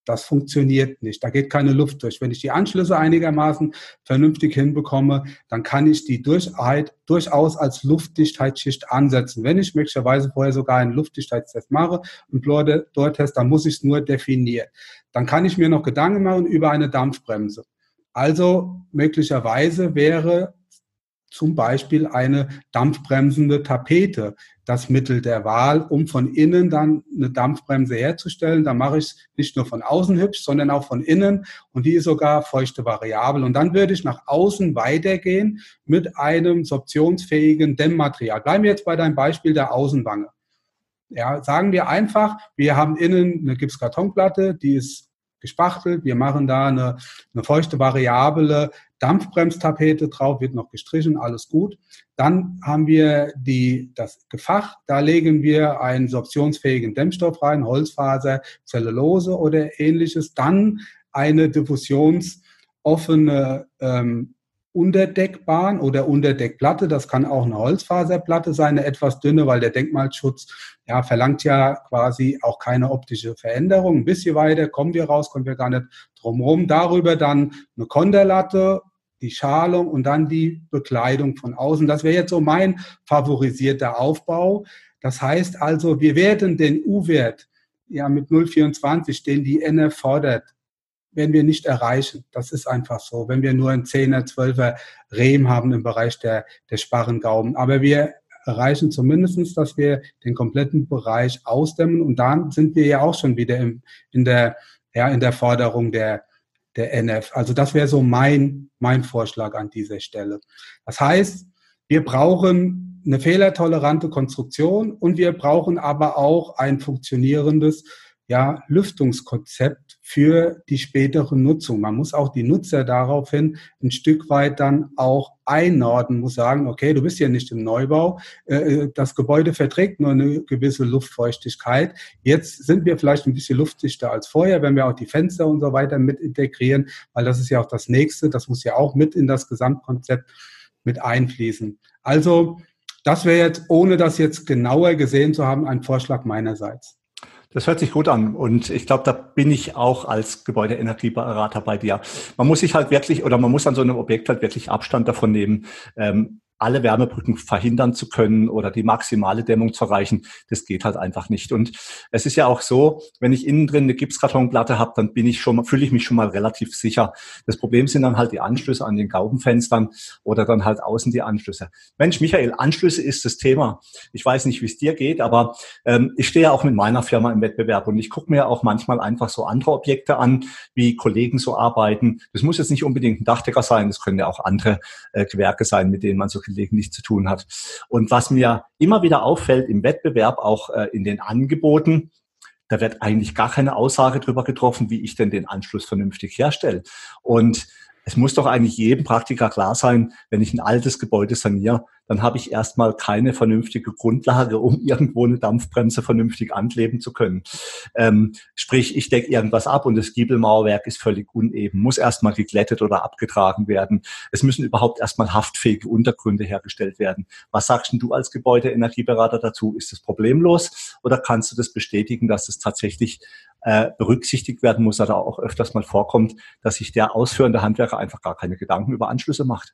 B: Das funktioniert nicht. Da geht keine Luft durch. Wenn ich die Anschlüsse einigermaßen vernünftig hinbekomme, dann kann ich die Durchheit durchaus als Luftdichtheitsschicht ansetzen. Wenn ich möglicherweise vorher sogar einen Luftdichtheitstest mache, einen Blur-Test, dann muss ich es nur definieren. Dann kann ich mir noch Gedanken machen über eine Dampfbremse. Also möglicherweise wäre zum Beispiel eine dampfbremsende Tapete das Mittel der Wahl, um von innen dann eine Dampfbremse herzustellen. Da mache ich es nicht nur von außen hübsch, sondern auch von innen und die ist sogar feuchte variabel. Und dann würde ich nach außen weitergehen mit einem sorptionsfähigen Dämmmaterial. Bleiben wir jetzt bei deinem Beispiel der Außenwange. Ja, sagen wir einfach, wir haben innen eine Gipskartonplatte, die ist gespachtelt. Wir machen da eine, eine feuchte variable Dampfbremstapete drauf, wird noch gestrichen, alles gut. Dann haben wir die, das Gefach, da legen wir einen sorptionsfähigen Dämmstoff rein, Holzfaser, Zellulose oder ähnliches. Dann eine diffusionsoffene ähm, Unterdeckbahn oder Unterdeckplatte. Das kann auch eine Holzfaserplatte sein, eine etwas dünne, weil der Denkmalschutz ja, verlangt ja quasi auch keine optische Veränderung. Ein bisschen weiter kommen wir raus, kommen wir gar nicht drumherum. Darüber dann eine Konterlatte, die Schalung und dann die Bekleidung von außen. Das wäre jetzt so mein favorisierter Aufbau. Das heißt also, wir werden den U-Wert ja mit 0,24, den die NF fordert, werden wir nicht erreichen. Das ist einfach so. Wenn wir nur ein 10er, 12er Rehm haben im Bereich der, der Sparrengauben. Aber wir erreichen zumindestens, dass wir den kompletten Bereich ausdämmen. Und dann sind wir ja auch schon wieder im, in der, ja, in der Forderung der, der NF. Also das wäre so mein, mein Vorschlag an dieser Stelle. Das heißt, wir brauchen eine fehlertolerante Konstruktion und wir brauchen aber auch ein funktionierendes ja, Lüftungskonzept für die spätere Nutzung. Man muss auch die Nutzer daraufhin ein Stück weit dann auch einnorden, muss sagen, okay, du bist ja nicht im Neubau, äh, das Gebäude verträgt nur eine gewisse Luftfeuchtigkeit. Jetzt sind wir vielleicht ein bisschen luftdichter als vorher, wenn wir auch die Fenster und so weiter mit integrieren, weil das ist ja auch das nächste, das muss ja auch mit in das Gesamtkonzept mit einfließen. Also, das wäre jetzt, ohne das jetzt genauer gesehen zu haben, ein Vorschlag meinerseits.
C: Das hört sich gut an und ich glaube, da bin ich auch als Gebäudeenergieberater bei dir. Man muss sich halt wirklich oder man muss an so einem Objekt halt wirklich Abstand davon nehmen, ähm, alle Wärmebrücken verhindern zu können oder die maximale Dämmung zu erreichen, das geht halt einfach nicht. Und es ist ja auch so, wenn ich innen drin eine Gipskartonplatte habe, dann bin ich schon, fühle ich mich schon mal relativ sicher. Das Problem sind dann halt die Anschlüsse an den Gaubenfenstern oder dann halt außen die Anschlüsse. Mensch, Michael, Anschlüsse ist das Thema. Ich weiß nicht, wie es dir geht, aber ähm, ich stehe ja auch mit meiner Firma im Wettbewerb und ich gucke mir auch manchmal einfach so andere Objekte an, wie Kollegen so arbeiten. Das muss jetzt nicht unbedingt ein Dachdecker sein, das können ja auch andere äh, Gewerke sein, mit denen man so gelegentlich zu tun hat. Und was mir immer wieder auffällt im Wettbewerb, auch äh, in den Angeboten, da wird eigentlich gar keine Aussage darüber getroffen, wie ich denn den Anschluss vernünftig herstelle. Und es muss doch eigentlich jedem Praktiker klar sein, wenn ich ein altes Gebäude saniere, dann habe ich erstmal keine vernünftige Grundlage, um irgendwo eine Dampfbremse vernünftig ankleben zu können. Ähm, sprich, ich decke irgendwas ab und das Giebelmauerwerk ist völlig uneben, muss erstmal geglättet oder abgetragen werden. Es müssen überhaupt erstmal haftfähige Untergründe hergestellt werden. Was sagst du als Gebäudeenergieberater dazu? Ist das problemlos oder kannst du das bestätigen, dass es tatsächlich äh, berücksichtigt werden muss oder auch öfters mal vorkommt, dass sich der ausführende Handwerker einfach gar keine Gedanken über Anschlüsse macht?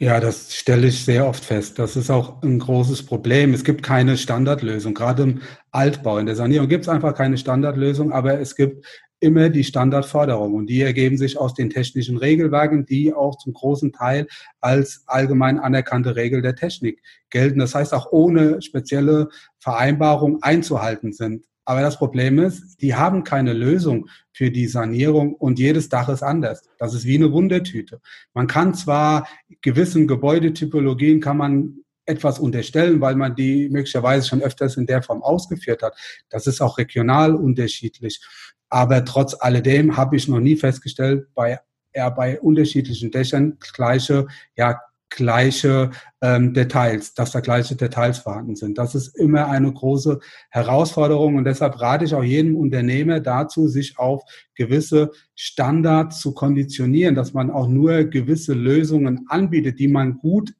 B: Ja, das stelle ich sehr oft fest. Das ist auch ein großes Problem. Es gibt keine Standardlösung. Gerade im Altbau, in der Sanierung gibt es einfach keine Standardlösung, aber es gibt immer die Standardforderungen. Und die ergeben sich aus den technischen Regelwerken, die auch zum großen Teil als allgemein anerkannte Regel der Technik gelten. Das heißt, auch ohne spezielle Vereinbarung einzuhalten sind. Aber das Problem ist, die haben keine Lösung für die Sanierung und jedes Dach ist anders. Das ist wie eine Wundertüte. Man kann zwar gewissen Gebäudetypologien kann man etwas unterstellen, weil man die möglicherweise schon öfters in der Form ausgeführt hat. Das ist auch regional unterschiedlich. Aber trotz alledem habe ich noch nie festgestellt, bei eher bei unterschiedlichen Dächern gleiche ja, gleiche ähm, Details, dass da gleiche Details vorhanden sind. Das ist immer eine große Herausforderung und deshalb rate ich auch jedem Unternehmer dazu, sich auf gewisse Standards zu konditionieren, dass man auch nur gewisse Lösungen anbietet, die man gut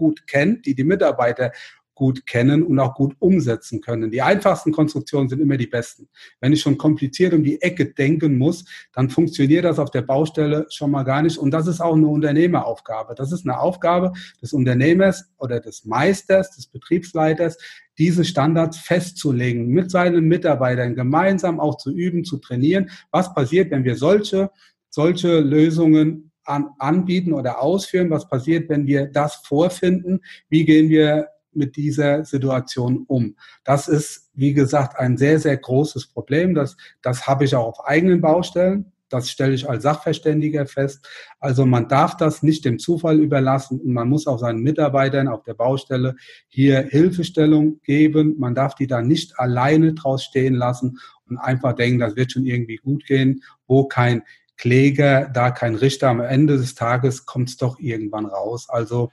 B: gut kennt, die die Mitarbeiter gut kennen und auch gut umsetzen können. Die einfachsten Konstruktionen sind immer die besten. Wenn ich schon kompliziert um die Ecke denken muss, dann funktioniert das auf der Baustelle schon mal gar nicht. Und das ist auch eine Unternehmeraufgabe. Das ist eine Aufgabe des Unternehmers oder des Meisters, des Betriebsleiters, diese Standards festzulegen, mit seinen Mitarbeitern gemeinsam auch zu üben, zu trainieren. Was passiert, wenn wir solche, solche Lösungen an, anbieten oder ausführen? Was passiert, wenn wir das vorfinden? Wie gehen wir mit dieser Situation um? Das ist, wie gesagt, ein sehr, sehr großes Problem. Das, das habe ich auch auf eigenen Baustellen. Das stelle ich als Sachverständiger fest. Also man darf das nicht dem Zufall überlassen und man muss auch seinen Mitarbeitern auf der Baustelle hier Hilfestellung geben. Man darf die da nicht alleine draus stehen lassen und einfach denken, das wird schon irgendwie gut gehen, wo kein Kläger, da kein Richter. Am Ende des Tages kommt es doch irgendwann raus. Also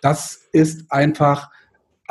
B: das ist einfach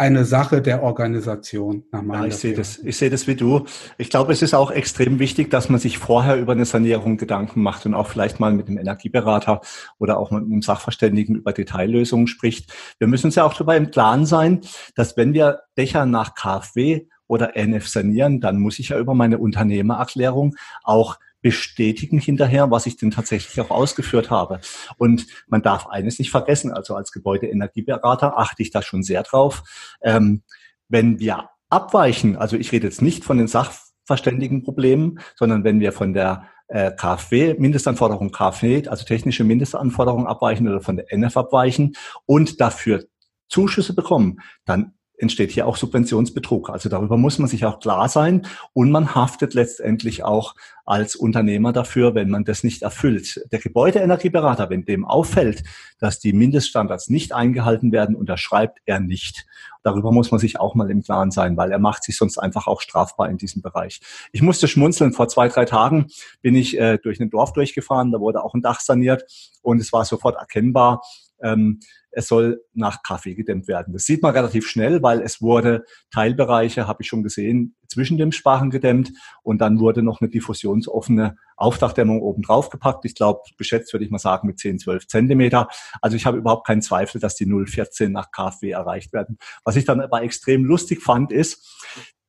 B: eine Sache der Organisation.
C: Nach ja, ich sehe das. Ich sehe das wie du. Ich glaube, es ist auch extrem wichtig, dass man sich vorher über eine Sanierung Gedanken macht und auch vielleicht mal mit dem Energieberater oder auch mit einem Sachverständigen über Detaillösungen spricht. Wir müssen uns ja auch darüber im Klaren sein, dass wenn wir Dächer nach KfW oder NF sanieren, dann muss ich ja über meine Unternehmererklärung auch bestätigen hinterher, was ich denn tatsächlich auch ausgeführt habe. Und man darf eines nicht vergessen, also als Gebäudeenergieberater achte ich da schon sehr drauf. Ähm, wenn wir abweichen, also ich rede jetzt nicht von den sachverständigen Problemen, sondern wenn wir von der äh, KfW, Mindestanforderung KfW, also technische Mindestanforderungen abweichen oder von der NF abweichen und dafür Zuschüsse bekommen, dann entsteht hier auch Subventionsbetrug. Also darüber muss man sich auch klar sein und man haftet letztendlich auch als Unternehmer dafür, wenn man das nicht erfüllt. Der Gebäudeenergieberater, wenn dem auffällt, dass die Mindeststandards nicht eingehalten werden, unterschreibt er nicht. Darüber muss man sich auch mal im Klaren sein, weil er macht sich sonst einfach auch strafbar in diesem Bereich. Ich musste schmunzeln. Vor zwei, drei Tagen bin ich äh, durch ein Dorf durchgefahren. Da wurde auch ein Dach saniert und es war sofort erkennbar, ähm, es soll nach Kaffee gedämmt werden. Das sieht man relativ schnell, weil es wurde Teilbereiche, habe ich schon gesehen, zwischen dem Sparren gedämmt und dann wurde noch eine diffusionsoffene Aufdachdämmung oben drauf gepackt. Ich glaube, geschätzt würde ich mal sagen mit 10, 12 Zentimeter. Also ich habe überhaupt keinen Zweifel, dass die 0,14 nach KfW erreicht werden. Was ich dann aber extrem lustig fand, ist,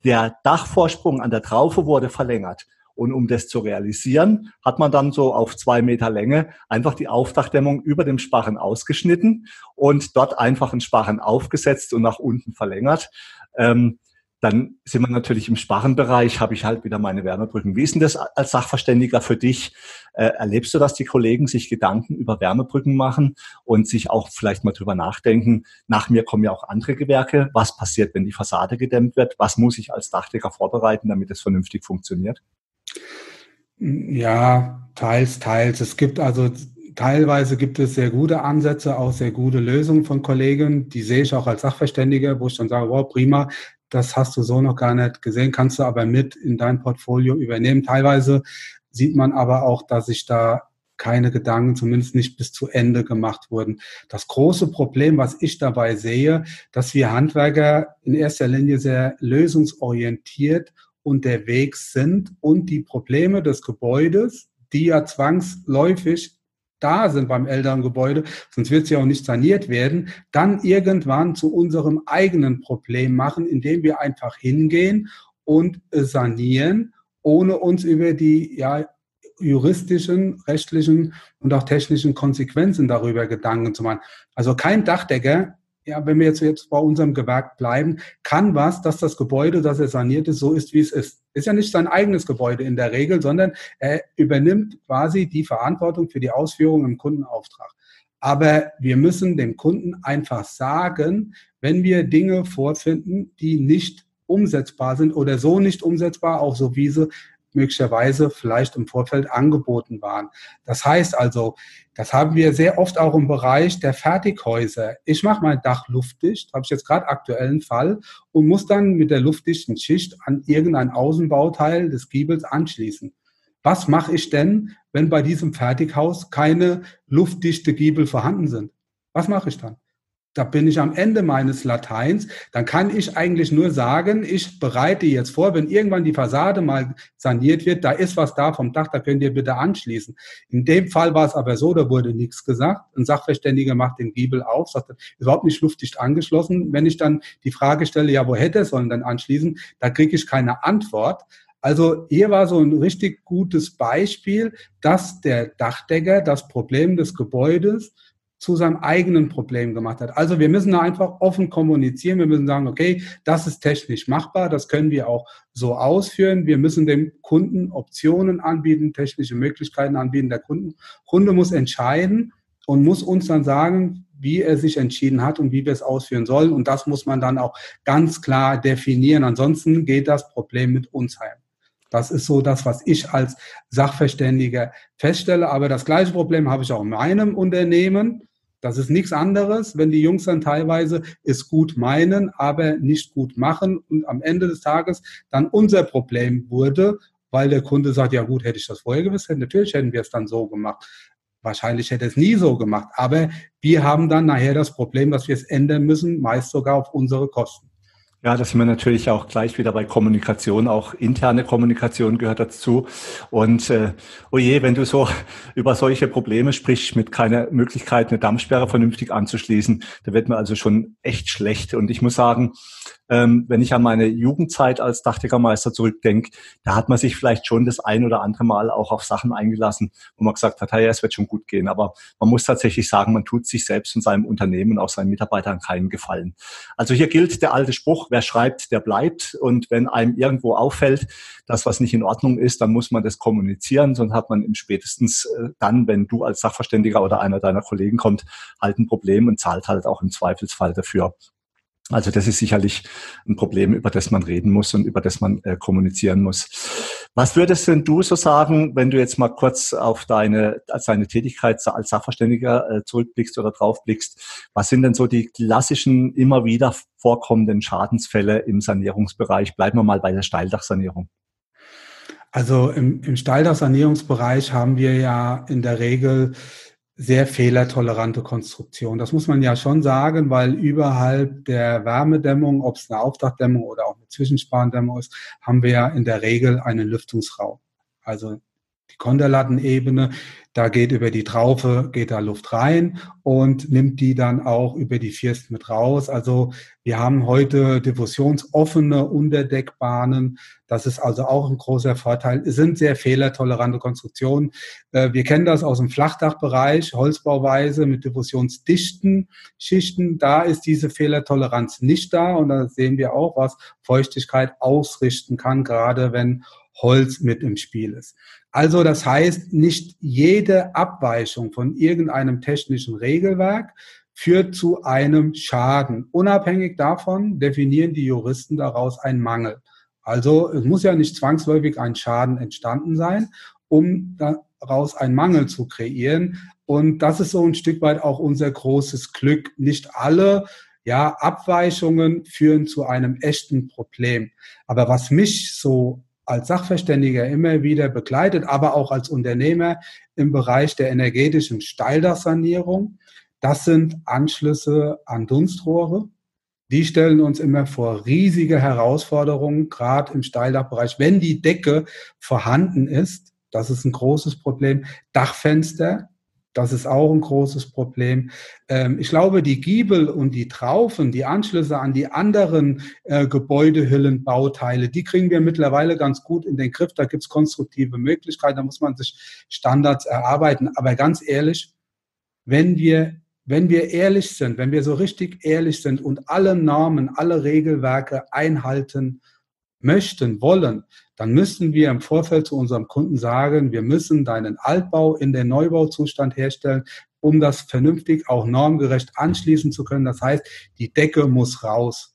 C: der Dachvorsprung an der Traufe wurde verlängert Und um das zu realisieren, hat man dann so auf zwei Meter Länge einfach die Aufdachdämmung über dem Sparren ausgeschnitten und dort einfach einen Sparren aufgesetzt und nach unten verlängert. Ähm, dann sind wir natürlich im Sparrenbereich, habe ich halt wieder meine Wärmebrücken. Wie ist denn das als Sachverständiger für dich? Äh, erlebst du, dass die Kollegen sich Gedanken über Wärmebrücken machen und sich auch vielleicht mal drüber nachdenken, nach mir kommen ja auch andere Gewerke, was passiert, wenn die Fassade gedämmt wird? Was muss ich als Dachdecker vorbereiten, damit es vernünftig funktioniert?
B: Ja, teils, teils. Es gibt also teilweise gibt es sehr gute Ansätze, auch sehr gute Lösungen von Kollegen. Die sehe ich auch als Sachverständiger, wo ich dann sage, wow, prima, das hast du so noch gar nicht gesehen, kannst du aber mit in dein Portfolio übernehmen. Teilweise sieht man aber auch, dass sich da keine Gedanken, zumindest nicht bis zu Ende gemacht wurden. Das große Problem, was ich dabei sehe, dass wir Handwerker in erster Linie sehr lösungsorientiert unterwegs sind und die Probleme des Gebäudes, die ja zwangsläufig da sind beim Elterngebäude, sonst wird sie auch nicht saniert werden, dann irgendwann zu unserem eigenen Problem machen, indem wir einfach hingehen und sanieren, ohne uns über die ja, juristischen, rechtlichen und auch technischen Konsequenzen darüber Gedanken zu machen. Also kein Dachdecker ja, wenn wir jetzt, jetzt bei unserem Gewerk bleiben, kann was, dass das Gebäude, das er saniert ist, so ist, wie es ist. Ist ja nicht sein eigenes Gebäude in der Regel, sondern er übernimmt quasi die Verantwortung für die Ausführung im Kundenauftrag. Aber wir müssen dem Kunden einfach sagen, wenn wir Dinge vorfinden, die nicht umsetzbar sind oder so nicht umsetzbar, auch so wie sie möglicherweise vielleicht im Vorfeld angeboten waren. Das heißt also, das haben wir sehr oft auch im Bereich der Fertighäuser. Ich mache mein Dach luftdicht, habe ich jetzt gerade aktuellen Fall und muss dann mit der luftdichten Schicht an irgendein Außenbauteil des Giebels anschließen. Was mache ich denn, wenn bei diesem Fertighaus keine luftdichte Giebel vorhanden sind? Was mache ich dann? Da bin ich am Ende meines Lateins, dann kann ich eigentlich nur sagen, ich bereite jetzt vor, wenn irgendwann die Fassade mal saniert wird, da ist was da vom Dach, da könnt ihr bitte anschließen. In dem Fall war es aber so, da wurde nichts gesagt. Ein Sachverständiger macht den Giebel auf, sagt, überhaupt nicht luftdicht angeschlossen. Wenn ich dann die Frage stelle, ja, wo hätte er sollen dann anschließen, da kriege ich keine Antwort. Also hier war so ein richtig gutes Beispiel, dass der Dachdecker das Problem des Gebäudes zu seinem eigenen Problem gemacht hat. Also wir müssen da einfach offen kommunizieren. Wir müssen sagen, okay, das ist technisch machbar, das können wir auch so ausführen. Wir müssen dem Kunden Optionen anbieten, technische Möglichkeiten anbieten. Der Kunden, Kunde muss entscheiden und muss uns dann sagen, wie er sich entschieden hat und wie wir es ausführen sollen. Und das muss man dann auch ganz klar definieren. Ansonsten geht das Problem mit uns heim. Das ist so das, was ich als Sachverständiger feststelle. Aber das gleiche Problem habe ich auch in meinem Unternehmen. Das ist nichts anderes, wenn die Jungs dann teilweise es gut meinen, aber nicht gut machen und am Ende des Tages dann unser Problem wurde, weil der Kunde sagt, ja gut, hätte ich das vorher gewusst, natürlich hätten wir es dann so gemacht. Wahrscheinlich hätte es nie so gemacht, aber wir haben dann nachher das Problem, dass wir es ändern müssen, meist sogar auf unsere Kosten.
C: Ja, das sind wir natürlich auch gleich wieder bei Kommunikation. Auch interne Kommunikation gehört dazu. Und äh, oh je, wenn du so [laughs] über solche Probleme sprichst, mit keiner Möglichkeit, eine Dampfsperre vernünftig anzuschließen, da wird mir also schon echt schlecht. Und ich muss sagen, ähm, wenn ich an meine Jugendzeit als Dachdeckermeister zurückdenke, da hat man sich vielleicht schon das ein oder andere Mal auch auf Sachen eingelassen, wo man gesagt hat, ja, es wird schon gut gehen. Aber man muss tatsächlich sagen, man tut sich selbst und seinem Unternehmen und auch seinen Mitarbeitern keinen Gefallen. Also hier gilt der alte Spruch, wer schreibt, der bleibt. Und wenn einem irgendwo auffällt, dass was nicht in Ordnung ist, dann muss man das kommunizieren, sonst hat man im spätestens äh, dann, wenn du als Sachverständiger oder einer deiner Kollegen kommt, halt ein Problem und zahlt halt auch im Zweifelsfall dafür. Also das ist sicherlich ein Problem, über das man reden muss und über das man äh, kommunizieren muss. Was würdest denn du so sagen, wenn du jetzt mal kurz auf deine, als deine Tätigkeit als Sachverständiger äh, zurückblickst oder draufblickst? Was sind denn so die klassischen, immer wieder vorkommenden Schadensfälle im Sanierungsbereich? Bleiben wir mal bei der Steildachsanierung.
B: Also im, im Steildachsanierungsbereich haben wir ja in der Regel sehr fehlertolerante Konstruktion. Das muss man ja schon sagen, weil überhalb der Wärmedämmung, ob es eine Aufdachdämmung oder auch eine Zwischensparendämmung ist, haben wir ja in der Regel einen Lüftungsraum. Also die Konterlattenebene. Da geht über die Traufe, geht da Luft rein und nimmt die dann auch über die First mit raus. Also wir haben heute diffusionsoffene Unterdeckbahnen. Das ist also auch ein großer Vorteil. Es sind sehr fehlertolerante Konstruktionen. Äh, wir kennen das aus dem Flachdachbereich, Holzbauweise mit diffusionsdichten Schichten. Da ist diese Fehlertoleranz nicht da. Und da sehen wir auch, was Feuchtigkeit ausrichten kann, gerade wenn Holz mit im Spiel ist. Also das heißt, nicht jede Abweichung von irgendeinem technischen Regelwerk führt zu einem Schaden. Unabhängig davon definieren die Juristen daraus einen Mangel. Also es muss ja nicht zwangsläufig ein Schaden entstanden sein, um daraus einen Mangel zu kreieren. Und das ist so ein Stück weit auch unser großes Glück. Nicht alle ja, Abweichungen führen zu einem echten Problem. Aber was mich so als Sachverständiger immer wieder begleitet, aber auch als Unternehmer im Bereich der energetischen Steildachsanierung. Das sind Anschlüsse an Dunstrohre. Die stellen uns immer vor riesige Herausforderungen, gerade im Steildachbereich, wenn die Decke vorhanden ist. Das ist ein großes Problem. Dachfenster, das ist auch ein großes Problem. Ähm, ich glaube, die Giebel und die Traufen, die Anschlüsse an die anderen äh, Gebäudehüllenbauteile, die kriegen wir mittlerweile ganz gut in den Griff. Da gibt es konstruktive Möglichkeiten, da muss man sich Standards erarbeiten. Aber ganz ehrlich, wenn wir, wenn wir ehrlich sind, wenn wir so richtig ehrlich sind und alle Normen, alle Regelwerke einhalten möchten, wollen, dann müssen wir im Vorfeld zu unserem Kunden sagen, wir müssen deinen Altbau in den Neubauzustand herstellen, um das vernünftig auch normgerecht anschließen zu können. Das heißt, die Decke muss raus.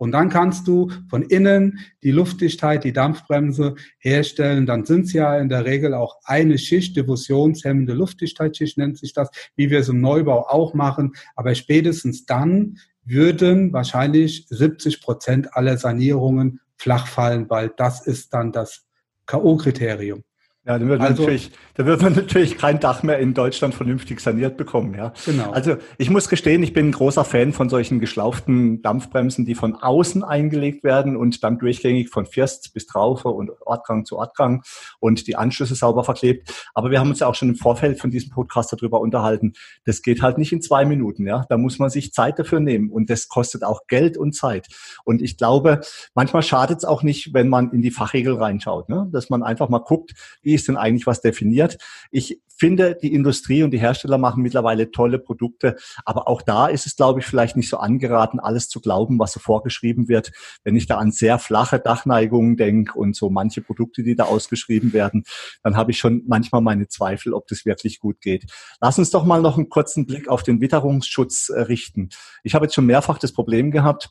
B: Und dann kannst du von innen die Luftdichtheit, die Dampfbremse herstellen. Dann sind es ja in der Regel auch eine Schicht, diffusionshemmende Luftdichtheitsschicht nennt sich das, wie wir es im Neubau auch machen. Aber spätestens dann würden wahrscheinlich 70 Prozent aller Sanierungen flach fallen, weil das ist dann das K.O.-Kriterium.
C: Ja, dann wird, also, natürlich, da wird man [laughs] natürlich kein Dach mehr in Deutschland vernünftig saniert bekommen. Ja. Genau. Also ich muss gestehen, ich bin ein großer Fan von solchen geschlauften Dampfbremsen, die von außen eingelegt werden und dann durchgängig von First bis Traufe und Ortgang zu Ortgang und die Anschlüsse sauber verklebt. Aber wir haben uns ja auch schon im Vorfeld von diesem Podcast darüber unterhalten. Das geht halt nicht in zwei Minuten. Ja, da muss man sich Zeit dafür nehmen und das kostet auch Geld und Zeit. Und ich glaube, manchmal schadet es auch nicht, wenn man in die Fachregel reinschaut, ne? dass man einfach mal guckt, wie ist denn eigentlich was definiert? Ich finde, die Industrie und die Hersteller machen mittlerweile tolle Produkte, aber auch da ist es, glaube ich, vielleicht nicht so angeraten, alles zu glauben, was so vorgeschrieben wird. Wenn ich da an sehr flache Dachneigungen denke und so manche Produkte, die da ausgeschrieben werden, dann habe ich schon manchmal meine Zweifel, ob das wirklich gut geht. Lass uns doch mal noch einen kurzen Blick auf den Witterungsschutz äh, richten. Ich habe jetzt schon mehrfach das Problem gehabt,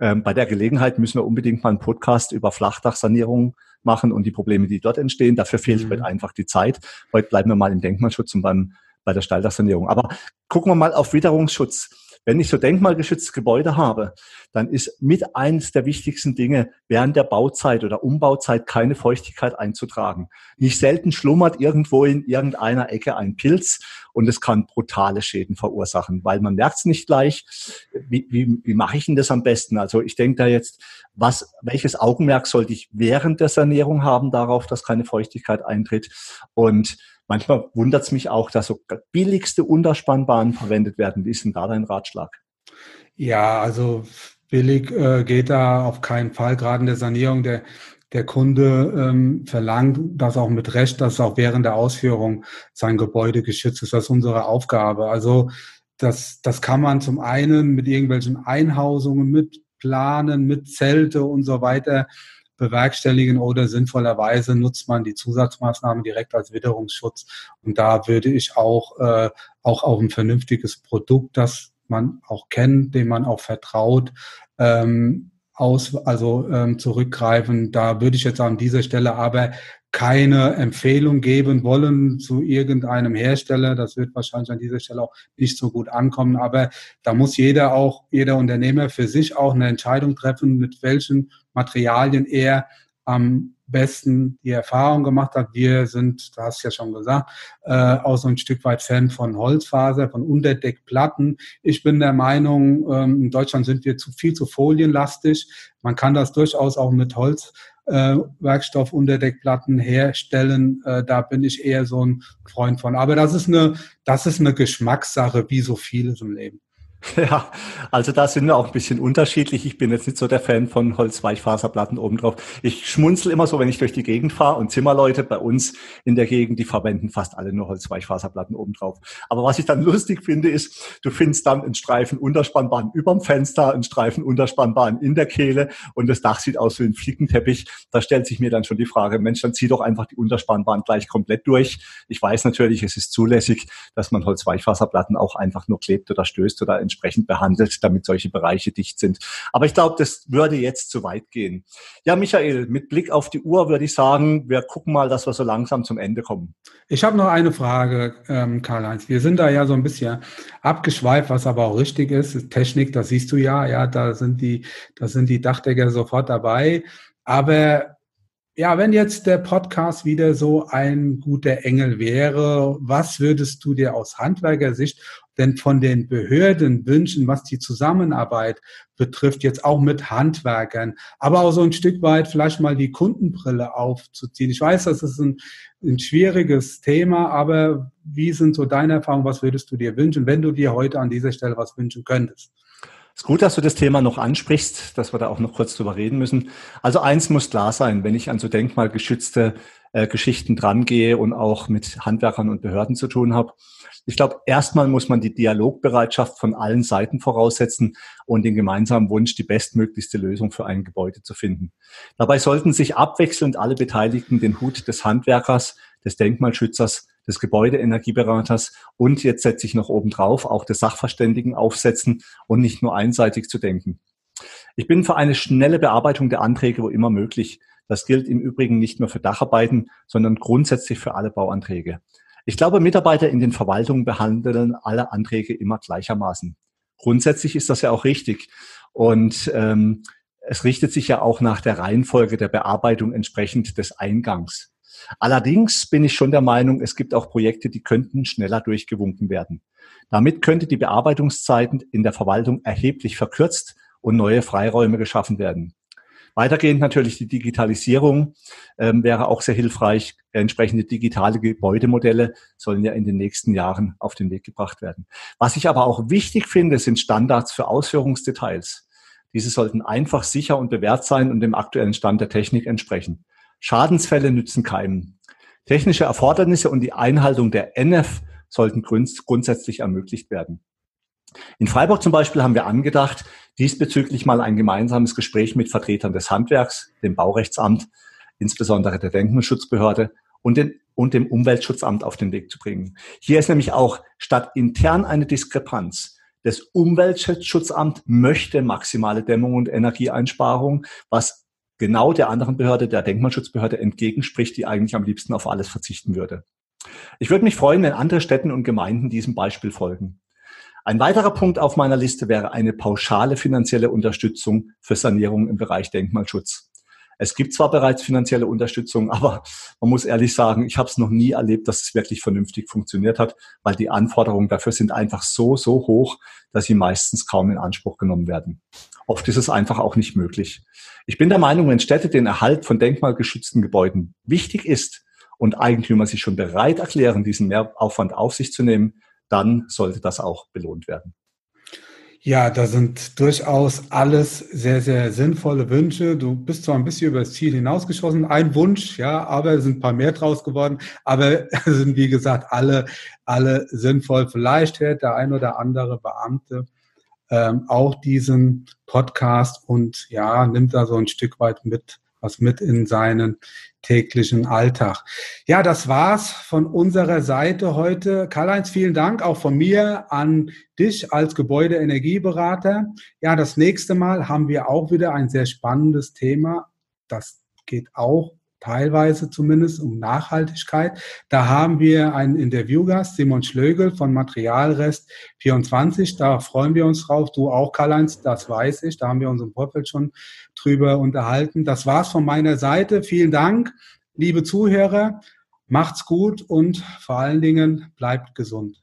C: ähm, bei der Gelegenheit müssen wir unbedingt mal einen Podcast über Flachdachsanierung machen und die Probleme, die dort entstehen. Dafür fehlt mhm. heute einfach die Zeit. Heute bleiben wir mal im Denkmalschutz und beim, bei der Steildachsanierung. Aber gucken wir mal auf Witterungsschutz. Wenn ich so denkmalgeschützte Gebäude habe, dann ist mit eines der wichtigsten Dinge, während der Bauzeit oder Umbauzeit keine Feuchtigkeit einzutragen. Nicht selten schlummert irgendwo in irgendeiner Ecke ein Pilz und es kann brutale Schäden verursachen, weil man merkt es nicht gleich. Wie, wie, wie mache ich denn das am besten? Also ich denke da jetzt, was, welches Augenmerk sollte ich während der Sanierung haben darauf, dass keine Feuchtigkeit eintritt? Und Manchmal wundert es mich auch, dass so billigste Unterspannbahnen verwendet werden. Wie ist denn da dein Ratschlag?
B: Ja, also billig äh, geht da auf keinen Fall, gerade in der Sanierung. Der, der Kunde ähm, verlangt das auch mit Recht, dass auch während der Ausführung sein Gebäude geschützt ist. Das ist unsere Aufgabe. Also das, das kann man zum einen mit irgendwelchen Einhausungen, mit Planen, mit Zelte und so weiter bewerkstelligen oder sinnvollerweise nutzt man die Zusatzmaßnahmen direkt als Witterungsschutz. Und da würde ich auch, äh, auch auf ein vernünftiges Produkt, das man auch kennt, dem man auch vertraut, ähm, aus, also ähm, zurückgreifen. Da würde ich jetzt an dieser Stelle aber keine Empfehlung geben wollen zu irgendeinem Hersteller. Das wird wahrscheinlich an dieser Stelle auch nicht so gut ankommen. Aber da muss jeder auch, jeder Unternehmer für sich auch eine Entscheidung treffen, mit welchen Materialien er am besten die Erfahrung gemacht hat. Wir sind, du hast ja schon gesagt, äh, auch so ein Stück weit Fan von Holzfaser, von Unterdeckplatten. Ich bin der Meinung, ähm, in Deutschland sind wir zu viel zu folienlastig. Man kann das durchaus auch mit Holz äh, Werkstoffunterdeckplatten herstellen. Äh, da bin ich eher so ein Freund von. Aber das ist eine, das ist eine Geschmackssache, wie so vieles im Leben. [laughs]
C: Ja, also da sind wir auch ein bisschen unterschiedlich. Ich bin jetzt nicht so der Fan von Holzweichfaserplatten obendrauf. Ich schmunzel immer so, wenn ich durch die Gegend fahre und Zimmerleute bei uns in der Gegend, die verwenden fast alle nur Holzweichfaserplatten obendrauf. Aber was ich dann lustig finde, ist, du findest dann einen Streifen Unterspannbahn überm Fenster, einen Streifen Unterspannbahn in der Kehle und das Dach sieht aus wie ein Flickenteppich. Da stellt sich mir dann schon die Frage, Mensch, dann zieh doch einfach die Unterspannbahn gleich komplett durch. Ich weiß natürlich, es ist zulässig, dass man Holzweichfaserplatten auch einfach nur klebt oder stößt oder entsprechend behandelt, damit solche Bereiche dicht sind. Aber ich glaube, das würde jetzt zu weit gehen. Ja, Michael, mit Blick auf die Uhr würde ich sagen, wir gucken mal, dass wir so langsam zum Ende kommen.
B: Ich habe noch eine Frage, ähm, Karl-Heinz. Wir sind da ja so ein bisschen abgeschweift, was aber auch richtig ist. Technik, das siehst du ja, ja, da sind die, da sind die Dachdecker sofort dabei. Aber ja, wenn jetzt der Podcast wieder so ein guter Engel wäre, was würdest du dir aus Handwerkersicht denn von den Behörden wünschen, was die Zusammenarbeit betrifft, jetzt auch mit Handwerkern, aber auch so ein Stück weit vielleicht mal die Kundenbrille aufzuziehen? Ich weiß, das ist ein, ein schwieriges Thema, aber wie sind so deine Erfahrungen? Was würdest du dir wünschen, wenn du dir heute an dieser Stelle was wünschen könntest?
C: Es ist gut, dass du das Thema noch ansprichst, dass wir da auch noch kurz drüber reden müssen. Also eins muss klar sein, wenn ich an so denkmalgeschützte äh, Geschichten drangehe und auch mit Handwerkern und Behörden zu tun habe. Ich glaube, erstmal muss man die Dialogbereitschaft von allen Seiten voraussetzen und den gemeinsamen Wunsch, die bestmöglichste Lösung für ein Gebäude zu finden. Dabei sollten sich abwechselnd alle Beteiligten den Hut des Handwerkers, des Denkmalschützers des Gebäudeenergieberaters und jetzt setze ich noch oben drauf auch des Sachverständigen aufsetzen und nicht nur einseitig zu denken. Ich bin für eine schnelle Bearbeitung der Anträge, wo immer möglich. Das gilt im Übrigen nicht nur für Dacharbeiten, sondern grundsätzlich für alle Bauanträge. Ich glaube, Mitarbeiter in den Verwaltungen behandeln alle Anträge immer gleichermaßen. Grundsätzlich ist das ja auch richtig. Und ähm, es richtet sich ja auch nach der Reihenfolge der Bearbeitung entsprechend des Eingangs. Allerdings bin ich schon der Meinung, es gibt auch Projekte, die könnten schneller durchgewunken werden. Damit könnte die Bearbeitungszeit in der Verwaltung erheblich verkürzt und neue Freiräume geschaffen werden. Weitergehend natürlich die Digitalisierung ähm, wäre auch sehr hilfreich. Entsprechende digitale Gebäudemodelle sollen ja in den nächsten Jahren auf den Weg gebracht werden. Was ich aber auch wichtig finde, sind Standards für Ausführungsdetails. Diese sollten einfach, sicher und bewährt sein und dem aktuellen Stand der Technik entsprechen. Schadensfälle nützen keinem. Technische Erfordernisse und die Einhaltung der NF sollten grundsätzlich ermöglicht werden. In Freiburg zum Beispiel haben wir angedacht, diesbezüglich mal ein gemeinsames Gespräch mit Vertretern des Handwerks, dem Baurechtsamt, insbesondere der Denkmalschutzbehörde und, den, und dem Umweltschutzamt auf den Weg zu bringen. Hier ist nämlich auch statt intern eine Diskrepanz. Das Umweltschutzamt möchte maximale Dämmung und Energieeinsparung, was genau der anderen Behörde, der Denkmalschutzbehörde entgegenspricht, die eigentlich am liebsten auf alles verzichten würde. Ich würde mich freuen, wenn andere Städten und Gemeinden diesem Beispiel folgen. Ein weiterer Punkt auf meiner Liste wäre eine pauschale finanzielle Unterstützung für Sanierung im Bereich Denkmalschutz. Es gibt zwar bereits finanzielle Unterstützung, [laughs] aber man muss ehrlich sagen, ich habe es noch nie erlebt, dass es wirklich vernünftig funktioniert hat, weil die Anforderungen dafür sind einfach so, so hoch, dass sie meistens kaum in Anspruch genommen werden. Oft ist es einfach auch nicht möglich. Ich bin der Meinung, wenn Städte den Erhalt von denkmalgeschützten Gebäuden wichtig ist und Eigentümer sich schon bereit erklären, diesen Mehraufwand auf sich zu nehmen, dann sollte das auch belohnt werden.
B: Ja, da sind durchaus alles sehr, sehr sinnvolle Wünsche. Du bist zwar ein bisschen über das Ziel hinausgeschossen, ein Wunsch, ja, aber es sind ein paar mehr draus geworden. Aber [laughs] sind, wie gesagt, alle, alle sinnvoll. Vielleicht hört der ein oder andere Beamte ähm, auch diesen Podcast und ja, nimmt da so ein Stück weit mit, was mit in seinen täglichen Alltag. Ja, das war's von unserer Seite heute. Karl-Heinz, vielen Dank auch von mir an dich als Gebäudeenergieberater. Ja, das nächste Mal haben wir auch wieder ein sehr spannendes Thema. Das geht auch teilweise zumindest um Nachhaltigkeit. Da haben wir einen Interviewgast, Simon Schlögel von Materialrest 24. Da freuen wir uns drauf. Du auch, Karl-Heinz, das weiß ich. Da haben wir uns im Vorfeld schon drüber unterhalten. Das war's von meiner Seite. Vielen Dank, liebe Zuhörer. Macht's gut und vor allen Dingen bleibt gesund.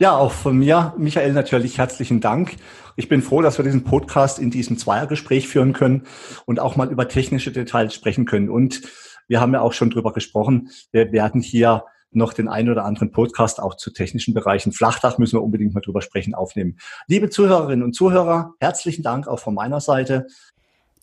C: Ja, auch von mir, Michael, natürlich herzlichen Dank. Ich bin froh, dass wir diesen Podcast in diesem Zweiergespräch führen können und auch mal über technische Details sprechen können. Und wir haben ja auch schon drüber gesprochen. Wir werden hier noch den einen oder anderen Podcast auch zu technischen Bereichen. Flachdach müssen wir unbedingt mal drüber sprechen, aufnehmen. Liebe Zuhörerinnen und Zuhörer, herzlichen Dank auch von meiner Seite.